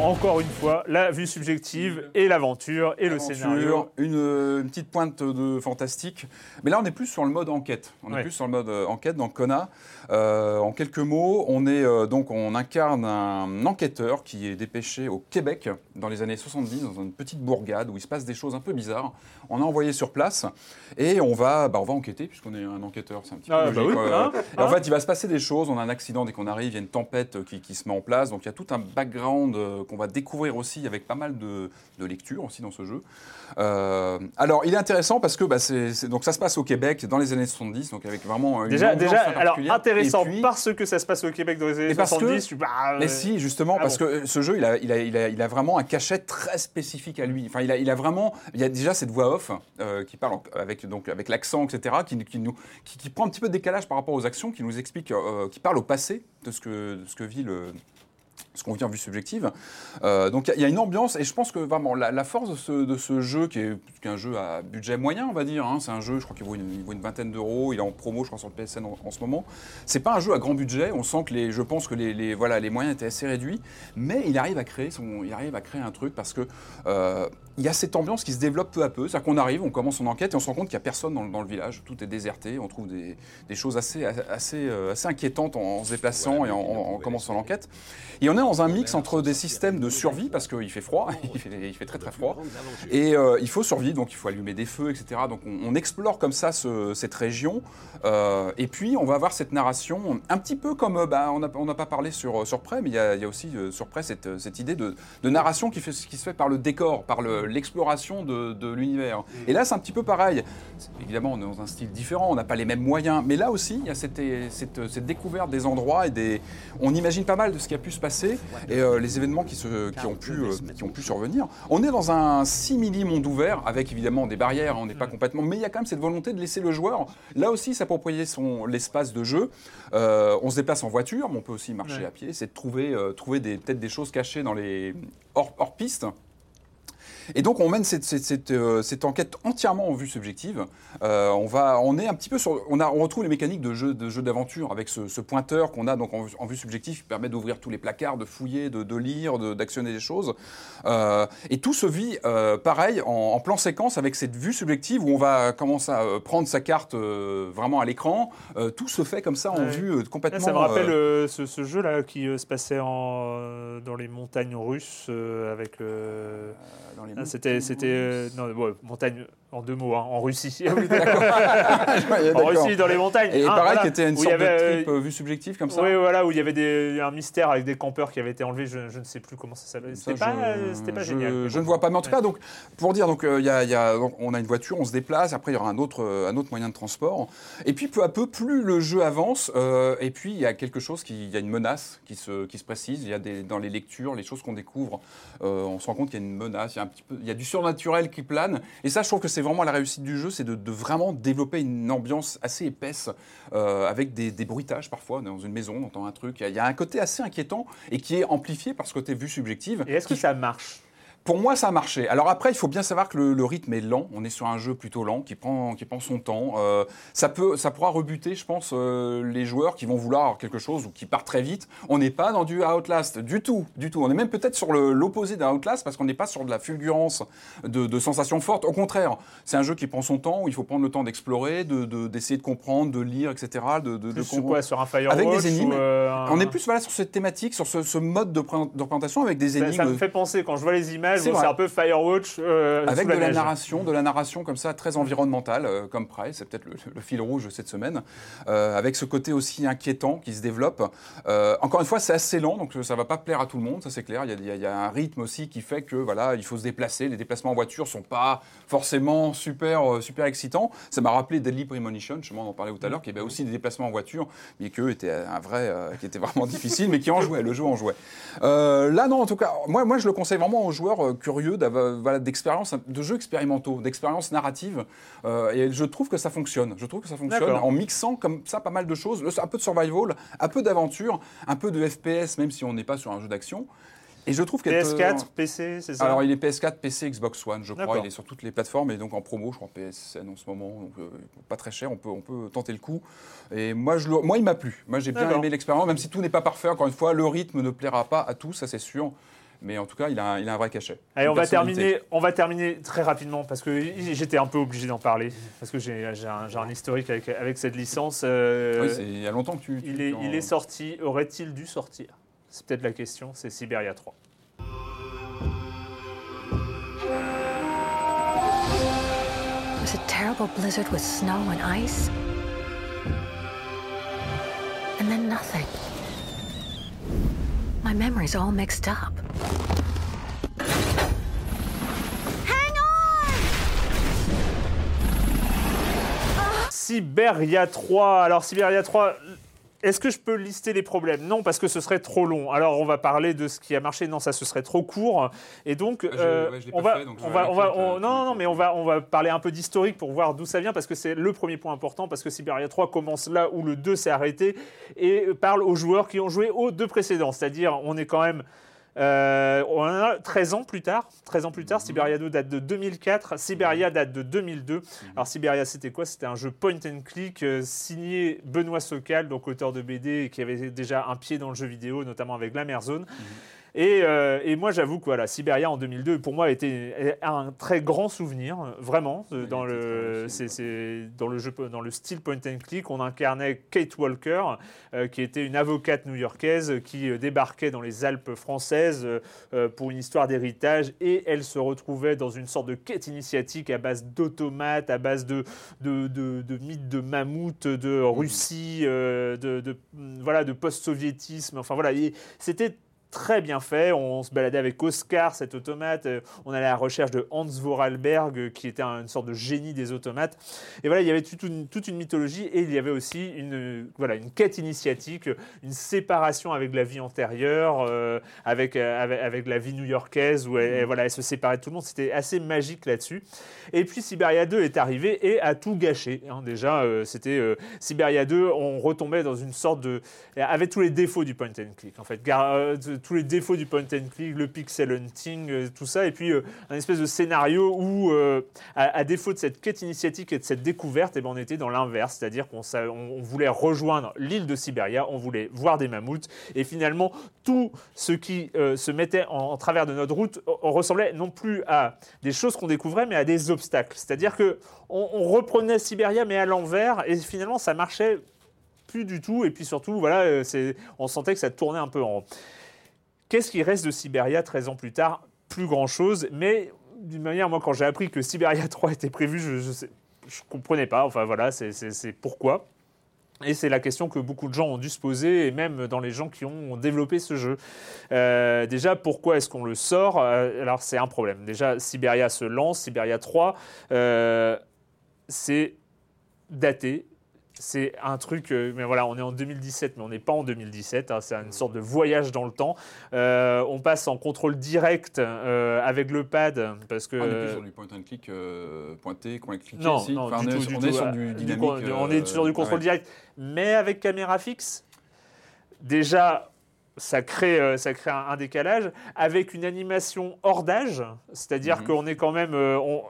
Encore une fois, la vue subjective et l'aventure et le scénario. Une, euh, une petite pointe de fantastique. Mais là, on est plus sur le mode enquête. On Ouais. est plus sur le mode euh, enquête dans Kona. Euh, en quelques mots, on est euh, donc on incarne un enquêteur qui est dépêché au Québec dans les années 70 dans une petite bourgade où il se passe des choses un peu bizarres. On est envoyé sur place et on va, bah, on va enquêter puisqu'on est un enquêteur. C'est un petit peu Ah, bah oui, quoi. hein, Et en hein. fait, il va se passer des choses. On a un accident dès qu'on arrive. Il y a une tempête qui, qui se met en place. Donc il y a tout un background euh, qu'on va découvrir aussi avec pas mal de, de lectures aussi dans ce jeu. Euh, alors, il est intéressant parce que bah, donc ça se passe au Québec dans les années 70, donc avec vraiment une Déjà, déjà alors intéressant puis- parce que ça se passe au Québec dans les années Et parce que- 70. tu- bah, euh, mais si, justement, Ah parce bon. que ce jeu, il a, il, a, il, a, il a vraiment un cachet très spécifique à lui. Enfin, il a, il a vraiment, il y a déjà cette voix off euh, qui parle avec donc avec l'accent, etc., qui, qui nous, qui, qui prend un petit peu de décalage par rapport aux actions, qui nous explique, euh, qui parle au passé de ce que, de ce que vit le ce qu'on vit en vue subjective. Euh, donc il y a- une ambiance et je pense que vraiment la, force de ce, jeu, qui est, qui est un jeu à budget moyen, on va dire, hein, c'est un jeu, je crois qu'il vaut une, vingtaine d'euros, il est en promo, je crois, sur le PSN en, ce moment. C'est pas un jeu à grand budget, on sent que les, je pense que les moyens étaient assez réduits, mais il arrive à créer, son, il arrive à créer un truc parce que euh, il y a cette ambiance qui se développe peu à peu. C'est-à-dire qu'on arrive, on commence son enquête et on se rend compte qu'il n'y a personne dans, le- dans le village. Tout est déserté. On trouve des, des choses assez, assez, euh, assez inquiétantes en, en se déplaçant et en, en- en commençant l'enquête. Et on est dans un mix entre des systèmes de survie, parce qu'il fait froid, [laughs] il fait, il fait très très froid, et euh, il faut survivre, donc il faut allumer des feux, etc. Donc on, on explore comme ça ce- cette région. Euh, et puis on va avoir cette narration, un petit peu comme, bah, on n'a pas parlé sur, sur Prey, mais il y a, il y a aussi euh, sur Prey cette, cette idée de, de narration qui, fait, qui se fait par le décor, par le- l'exploration de, de l'univers. Et là c'est un petit peu pareil. Évidemment on est dans un style différent, on n'a pas les mêmes moyens, mais là aussi il y a cette, cette, cette découverte des endroits et des... On imagine pas mal de ce qui a pu se passer et euh, les événements qui, se, qui, ont pu, euh, qui ont pu survenir. On est dans un simili monde ouvert avec évidemment des barrières, on n'est pas complètement, mais il y a quand même cette volonté de laisser le joueur là aussi s'approprier son l'espace de jeu. Euh, on se déplace en voiture, mais on peut aussi marcher Ouais. à pied, c'est de trouver, peut-être des choses cachées dans les hors, hors piste. Et donc on mène cette, cette- cette, euh, cette enquête entièrement en vue subjective. Euh, on va, on est un petit peu sur, on, a, on retrouve les mécaniques de jeu de jeu d'aventure avec ce, ce pointeur qu'on a donc en, vue- en vue subjective qui permet d'ouvrir tous les placards, de fouiller, de, de lire, de- d'actionner des choses. Euh, et tout se vit pareil en, en plan séquence avec cette vue subjective où on va commencer à prendre sa carte vraiment à l'écran. Tout se fait comme ça en Ouais. vue euh, Là, complètement. ça me rappelle ce, ce jeu-là qui se passait en, dans les montagnes russes avec le. dans les c'était, c'était euh, non, ouais, montagne en deux mots, hein, en Russie. [laughs] Ouais, en. Russie, dans les montagnes. Et hein, pareil, voilà, qui était une sorte avait, de euh, trip euh, vue subjective comme ça. Oui, voilà, où il y avait des, un mystère avec des campeurs qui avaient été enlevés. Je, je ne sais plus comment ça s'appelait. Ça, C'était pas, je- euh, c'était pas je- génial. Je ne vois pas. Mais en tout cas, donc, pour dire, donc, euh, y a, il y a- donc, on a une voiture, on se déplace, après il y aura un autre, euh, un autre moyen de transport. Et puis peu à peu, plus le jeu avance, euh, et puis il y a quelque chose, il y a une menace qui se, qui se précise. Il y a des, dans les lectures, les choses qu'on découvre, euh, on se rend compte qu'il y a une menace, il y a, un petit peu, il y a du surnaturel qui plane. Et ça, je trouve que c'est vraiment la réussite du jeu, c'est de, de vraiment développer une ambiance assez épaisse, euh, avec des, des bruitages parfois. Dans une maison, on entend un truc. Il y a- il y, a un côté assez inquiétant et qui est amplifié par ce côté vue subjective. Et est-ce que ça marche? Pour moi, ça a marché. Alors après, il faut bien savoir que le, le rythme est lent. On est sur un jeu plutôt lent qui prend, qui prend son temps. Euh, ça, peut, ça pourra rebuter, je pense, euh, les joueurs qui vont vouloir quelque chose ou qui partent très vite. On n'est pas dans du Outlast du tout, du tout. On est même peut-être sur l'opposé d'un Outlast parce qu'on n'est pas sur de la fulgurance de, de sensations fortes. Au contraire, c'est un jeu qui prend son temps où il faut prendre le temps d'explorer, d'essayer de, comprendre, de lire, etc. De, de, sur quoi Sur un Firewatch Avec des énigmes. euh, On est plus voilà, sur cette thématique, sur ce, ce mode de, représentation avec des Ça, énigmes. ça me fait penser, quand je vois les images, C'est un peu Firewatch. euh, Avec sous de la narration, de la narration comme ça très environnementale, euh, comme Price, c'est peut-être le, le fil rouge de cette semaine, euh, avec ce côté aussi inquiétant qui se développe. Encore une fois, c'est assez lent, donc ça va pas plaire à tout le monde, ça c'est clair. Il y, a, y y un rythme aussi qui fait que voilà, il faut se déplacer. Les déplacements en voiture sont pas forcément super super excitants. Ça m'a rappelé Deadly Premonition, justement, on en parlait tout à l'heure, qui avait aussi des déplacements en voiture, mais qui eux étaient un vrai, qui était vraiment [laughs] difficile, mais qui en jouait. Le jeu en jouait. Là, non, en tout cas, moi, moi, je le conseille vraiment aux joueurs euh, curieux d'expériences, de jeux expérimentaux, d'expériences narratives. Euh, et je trouve que ça fonctionne. Je trouve que ça fonctionne en mixant comme ça pas mal de choses, un peu de survival, un peu d'aventure, un peu de FPS, même si on n'est pas sur un jeu d'action. Et je trouve qu'être- PS4, PC, c'est ça? alors il est PS4, PC, Xbox One, je crois. Il est sur toutes les plateformes et donc en promo, je crois PSN en ce moment, donc euh, pas très cher. On peut, on peut tenter le coup. Et moi, je, moi, il m'a plu. Moi, j'ai bien aimé l'expérience, même si tout n'est pas parfait. Encore une fois, le rythme ne plaira pas à tous, ça c'est sûr. Mais en tout cas, il a, un- il a un vrai cachet. Allez, on va, terminer, on va terminer très rapidement parce que j'étais un peu obligé d'en parler. Parce que j'ai un, historique avec, avec cette licence. euh, Oui, il y a longtemps que tu. tu- il, est, tu en- il est sorti. Aurait-il dû sortir? C'est peut-être la question. C'est Siberia 3. It was a terrible blizzard with snow and ice. And then nothing. My memory's all mixed up. Siberia 3. Alors, Siberia 3, est-ce que je peux lister les problèmes? Non, parce que ce serait trop long. Alors, on va parler de ce qui a marché. Non, ça, ce serait trop court. Et donc, je- euh, ouais, je l'ai on va, fait, donc je on vais va, aller on va, vite, on- non, non, mais on va, on va parler un peu d'historique pour voir d'où ça vient, parce que c'est le premier point important, parce que Siberia 3 commence là où le 2 s'est arrêté et parle aux joueurs qui ont joué aux deux précédents. C'est-à-dire, on est quand même euh, on en a 13 ans plus tard. 13 ans plus tard, Siberia 2 date de 2004. Siberia date de 2002. Alors Siberia, c'était quoi? C'était un jeu point and click euh, signé Benoît Socal, donc auteur de BD et qui avait déjà un pied dans le jeu vidéo, notamment avec la Mer Zone. Et, euh, et moi, j'avoue que voilà, Siberia en 2002, pour moi, a été un très grand souvenir, vraiment. Dans le, c'est, c'est- dans le jeu, dans le style point and click, on incarnait Kate Walker, euh, qui était une avocate new-yorkaise qui euh, débarquait dans les Alpes françaises euh, pour une histoire d'héritage, et elle se retrouvait dans une sorte de quête initiatique à base d'automates, à base de, de, de, de mythes de mammouth, de Russie, de, de, voilà, de post-soviétisme. Enfin voilà, c'était très bien fait. On se baladait avec Oscar, cet automate. Euh, On allait à la recherche de Hans Vorarlberg, euh, qui était un- une sorte de génie des automates. Et voilà, il y avait toute une, mythologie et il y avait aussi une, euh, voilà, une quête initiatique, une séparation avec la vie antérieure, avec, avec, avec la vie new-yorkaise, où elle, voilà, elle se séparait de tout le monde. C'était assez magique là-dessus. Et puis Siberia 2 est arrivé et a tout gâché. hein. Déjà, c'était Siberia 2, on retombait dans une sorte de... avait tous les défauts du point and click, en fait. Tous les défauts du point and click, le pixel hunting, euh, tout ça, et puis euh, un espèce de scénario où, euh, à, défaut de cette quête initiatique et de cette découverte, eh ben, on était dans l'inverse, c'est-à-dire qu'on voulait rejoindre l'île de Sibéria, on voulait voir des mammouths, et finalement, tout ce qui se mettait en, travers de notre route ressemblait non plus à des choses qu'on découvrait, mais à des obstacles. C'est-à-dire que on, reprenait Sibéria, mais à l'envers, et finalement, ça marchait plus du tout. Et puis surtout, voilà, on sentait que ça tournait un peu en rond. Qu'est-ce qui reste de Sibéria 13 ans plus tard? Plus grand-chose. Mais d'une manière, moi, quand j'ai appris que Sibéria 3 [laughs] était prévu, je ne comprenais pas. Enfin voilà, c'est pourquoi. Et c'est la question que beaucoup de gens ont dû se poser, et même dans les gens qui ont développé ce jeu. Euh, déjà, pourquoi est-ce qu'on le sort? Euh, Alors, c'est un problème. Déjà, Siberia se lance, Siberia 3, euh, c'est daté. C'est un truc, euh, mais voilà, on est en 2017, mais on n'est pas en 2017. hein, c'est une sorte de voyage dans le temps. Euh, on passe en contrôle direct euh, avec le pad parce que. Ah, on est plus sur du point and click euh, pointé, point Non, ici. non, Enfin, du on est, tout, sur- du on tout. est sur Ah, du dynamique. on est sur du contrôle ouais. direct, mais avec caméra fixe. Déjà, ça crée, ça crée un, un décalage avec une animation hors d'âge, c'est-à-dire Mhm. qu'on est quand même. on-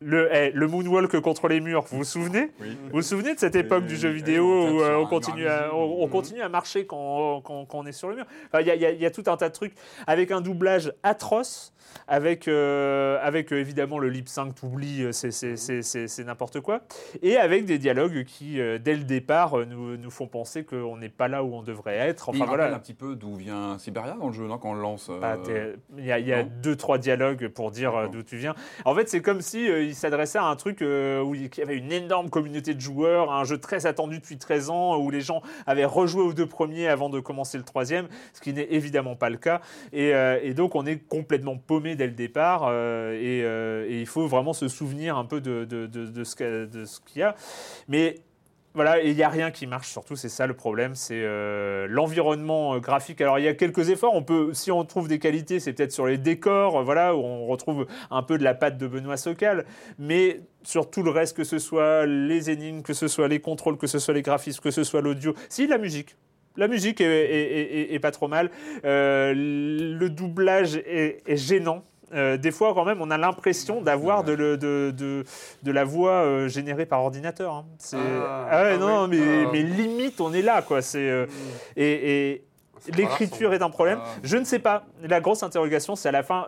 le, eh, le moonwalk contre les murs, vous vous souvenez Oui. Vous vous souvenez de cette époque du jeu vidéo où euh, on continue, à, on, on continue à marcher quand, quand- quand on est sur le mur. Enfin, Il y, y il y a tout un tas de trucs. Avec un doublage atroce, avec, euh, avec euh, évidemment le lip sync, t'oublies, euh, c'est- c'est- n'importe quoi, et avec des dialogues qui, euh, dès le départ, nous, nous font penser qu'on n'est pas là où on devrait être. Il Enfin rappelle voilà. un petit peu d'où vient Siberia dans le jeu, non, quand on le lance. Bah, Il y a, il y a deux, trois dialogues pour dire d'où tu viens. En fait, c'est comme si il s'adressait à un truc où il y avait une énorme communauté de joueurs, un jeu très attendu depuis 13 ans, où les gens avaient rejoué aux deux premiers avant de commencer le troisième, ce qui n'est évidemment pas le cas. Et, et donc, on est complètement paumé dès le départ, euh, et, euh, et il faut vraiment se souvenir un peu de, ce qu'il y a. Mais voilà, il n'y a rien qui marche, surtout, c'est ça le problème, c'est euh, l'environnement graphique. Alors, il y a quelques efforts, on peut, si on trouve des qualités, c'est peut-être sur les décors, voilà, où on retrouve un peu de la patte de Benoît Socal, mais sur tout le reste, que ce soit les énigmes, que ce soit les contrôles, que ce soit les graphismes, que ce soit l'audio, si, la musique. La musique est, est- est- est- est pas trop mal. Euh, le doublage est, gênant. Euh, des fois, quand même, on a l'impression d'avoir de, le- de, de, de la voix euh, générée par ordinateur. hein. C'est- Ah, Ah ouais, ah non, oui. mais, Ah. mais limite, on est là, quoi. C'est euh, et, et C'est pas l'écriture est un problème. Je ne sais pas. La grosse interrogation, c'est à la fin.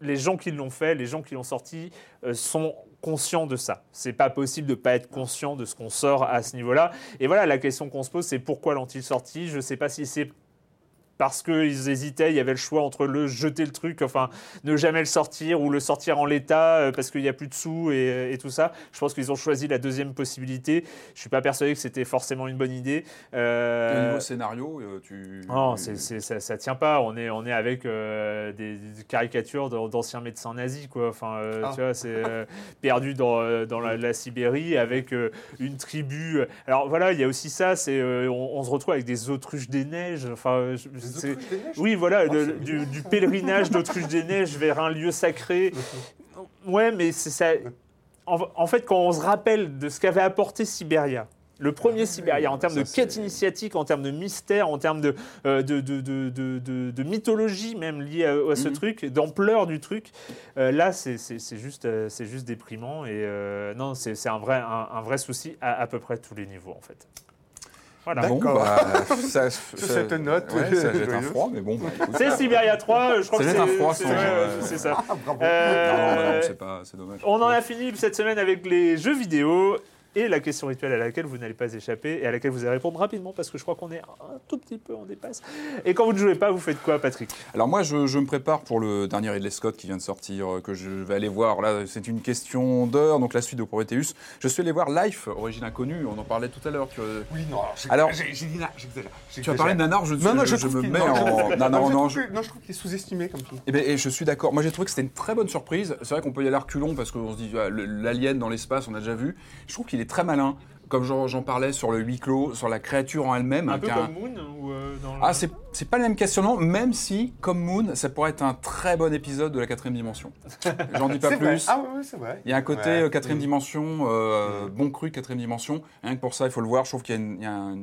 Les gens qui l'ont fait, les gens qui l'ont sorti, sont conscients de ça. C'est pas possible de pas être conscient de ce qu'on sort à ce niveau-là. Et voilà, la question qu'on se pose, c'est pourquoi l'ont-ils sorti? Je sais pas si c'est parce qu'ils hésitaient, il y avait le choix entre le jeter le truc, enfin ne jamais le sortir ou le sortir en l'état euh, parce qu'il n'y a plus de sous et, et tout ça. Je pense qu'ils ont choisi la deuxième possibilité. Je suis pas persuadé que c'était forcément une bonne idée. Euh, au niveau scénario, euh, tu. non, c'est- ça, ça tient pas. On est, on est avec euh, des, des caricatures d'an- d'anciens médecins nazis, quoi. Enfin, euh, Ah. tu vois, c'est euh, [laughs] perdu dans, euh, dans la, la Sibérie avec euh, une tribu. Alors voilà, il y a aussi ça. C'est, euh, on, on se retrouve avec des autruches des neiges. Enfin, euh, je- c'est- oui, voilà, Ah, du, pèlerinage d'autruches des neiges vers un lieu sacré. Ouais, mais c'est ça. En, en fait, quand on se rappelle de ce qu'avait apporté Sibéria, le premier Sibéria, en termes ça, de quête c'est- initiatique, en termes de mystère, en termes de, euh, de, de, de, de- de- de mythologie même liée à, à ce Mhm. truc, d'ampleur du truc, euh, là, c'est c'est- c'est juste, euh, c'est juste déprimant. Et euh, non, c'est c'est un vrai, un, un vrai souci à à peu près tous les niveaux, en fait. Voilà. Bon, D'accord. bah, [laughs] ça, Sur cette note, ouais, ça jette un [laughs] froid, mais bon. bah. C'est Sibéria 3, je crois Ça que c'est un froid c'est- ça. Ah, bravo. Euh, Non, non, c'est pas, c'est dommage. On en a fini cette semaine avec les jeux vidéo et la question rituelle à laquelle vous n'allez pas échapper et à laquelle vous allez répondre rapidement parce que je crois qu'on est un tout petit peu en dépasse. Et quand vous ne jouez pas, vous faites quoi, Patrick? Alors moi, je, je me prépare pour le dernier Ridley Scott qui vient de sortir, euh, que je vais aller voir. Là, c'est une question d'heure, donc la suite de Prometheus. Je suis allé voir Life, Origine Inconnue, on en parlait tout à l'heure. Tu, Oui, non, alors, j'ai- dit j'exagère. tu as parlé de Nanar, je, Non, non, je, je, me mets non, en... je- Non, je non, non, trouve je- que- non, je trouve qu'il est sous-estimé comme film. Eh ben, et je suis d'accord. Moi, j'ai trouvé que c'était une très bonne surprise. C'est vrai qu'on peut y aller à reculons parce qu'on se dit, ah, l'alien dans l'espace, on a déjà vu. Je trouve qu'il est très malin. Comme j'en parlais sur le huis clos, sur la créature en elle-même. Un peu comme Moon ou euh, dans Ah, c'est c'est pas le même questionnement, même si, comme Moon, ça pourrait être un très bon épisode de la quatrième dimension. [laughs] J'en dis pas vrai. plus. Ah ouais, c'est vrai. Il y a un côté euh, quatrième Mm. dimension, euh, bon cru quatrième dimension. Rien que pour ça, il faut le voir. Je trouve qu'il y a, une- il y a un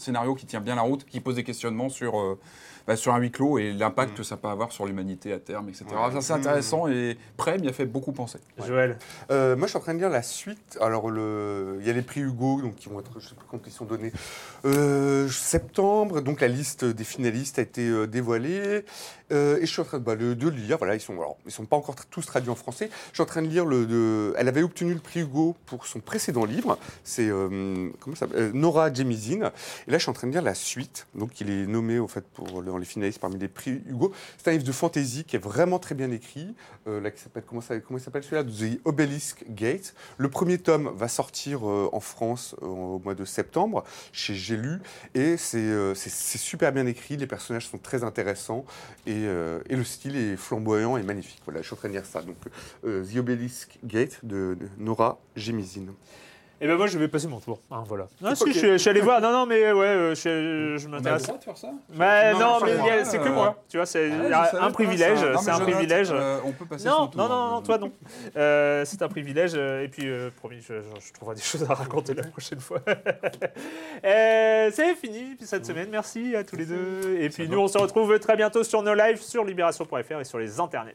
scénario qui tient bien la route, qui pose des questionnements sur, euh, bah, sur un huis clos et l'impact que ça peut avoir sur l'humanité à terme, etc. Ouais. Ça, c'est intéressant et Prem y a fait beaucoup penser. Joël. Euh, moi, je suis en train de lire la suite. Alors, le... il y a les prix Hugo, donc qui vont être, je sais plus quand ils sont donnés, euh, septembre. Donc, la liste des finalistes a été euh, dévoilée. Euh, et je suis en train de, bah, le- de le lire. Voilà, ils sont, alors, ils sont pas encore tous traduits en français. Je suis en train de lire le. de- Elle avait obtenu le prix Hugo pour son précédent livre. C'est euh, comment ça Euh, Nora Jemisin. Et là, je suis en train de lire la suite. Donc, il est nommé au fait pour dans les finalistes parmi les prix Hugo. C'est un livre de fantasy qui est vraiment très bien écrit. Euh, là, comment il s'appelle celui-là? The Obelisk Gate. Le premier tome va sortir euh, en France euh, au mois de septembre chez J'ai et c'est super bien écrit. Les personnages sont très intéressants et, le style est flamboyant et magnifique. Voilà, je suis en train de lire ça. Donc The Obelisk Gate de, de Nora Jemisin. Et ben moi je vais passer mon tour. hein, voilà. Non, si, je, suis- je suis allé [laughs] voir. Non, non, mais ouais, euh, je, je m'intéresse. de faire ça? Mais Non, non, non, mais c'est que moi. Tu vois, c'est Ah, un- privilège. C'est un privilège. euh, on peut passer non, son tour, non, non, hein. non, toi non. Euh, c'est un privilège. et puis, euh, promis, je, je- je trouverai des [laughs] choses à raconter la prochaine fois. [laughs] C'est fini cette semaine. Merci à tous les deux. Et puis nous, on se retrouve très bientôt sur nos lives sur libération.fr et sur les internets.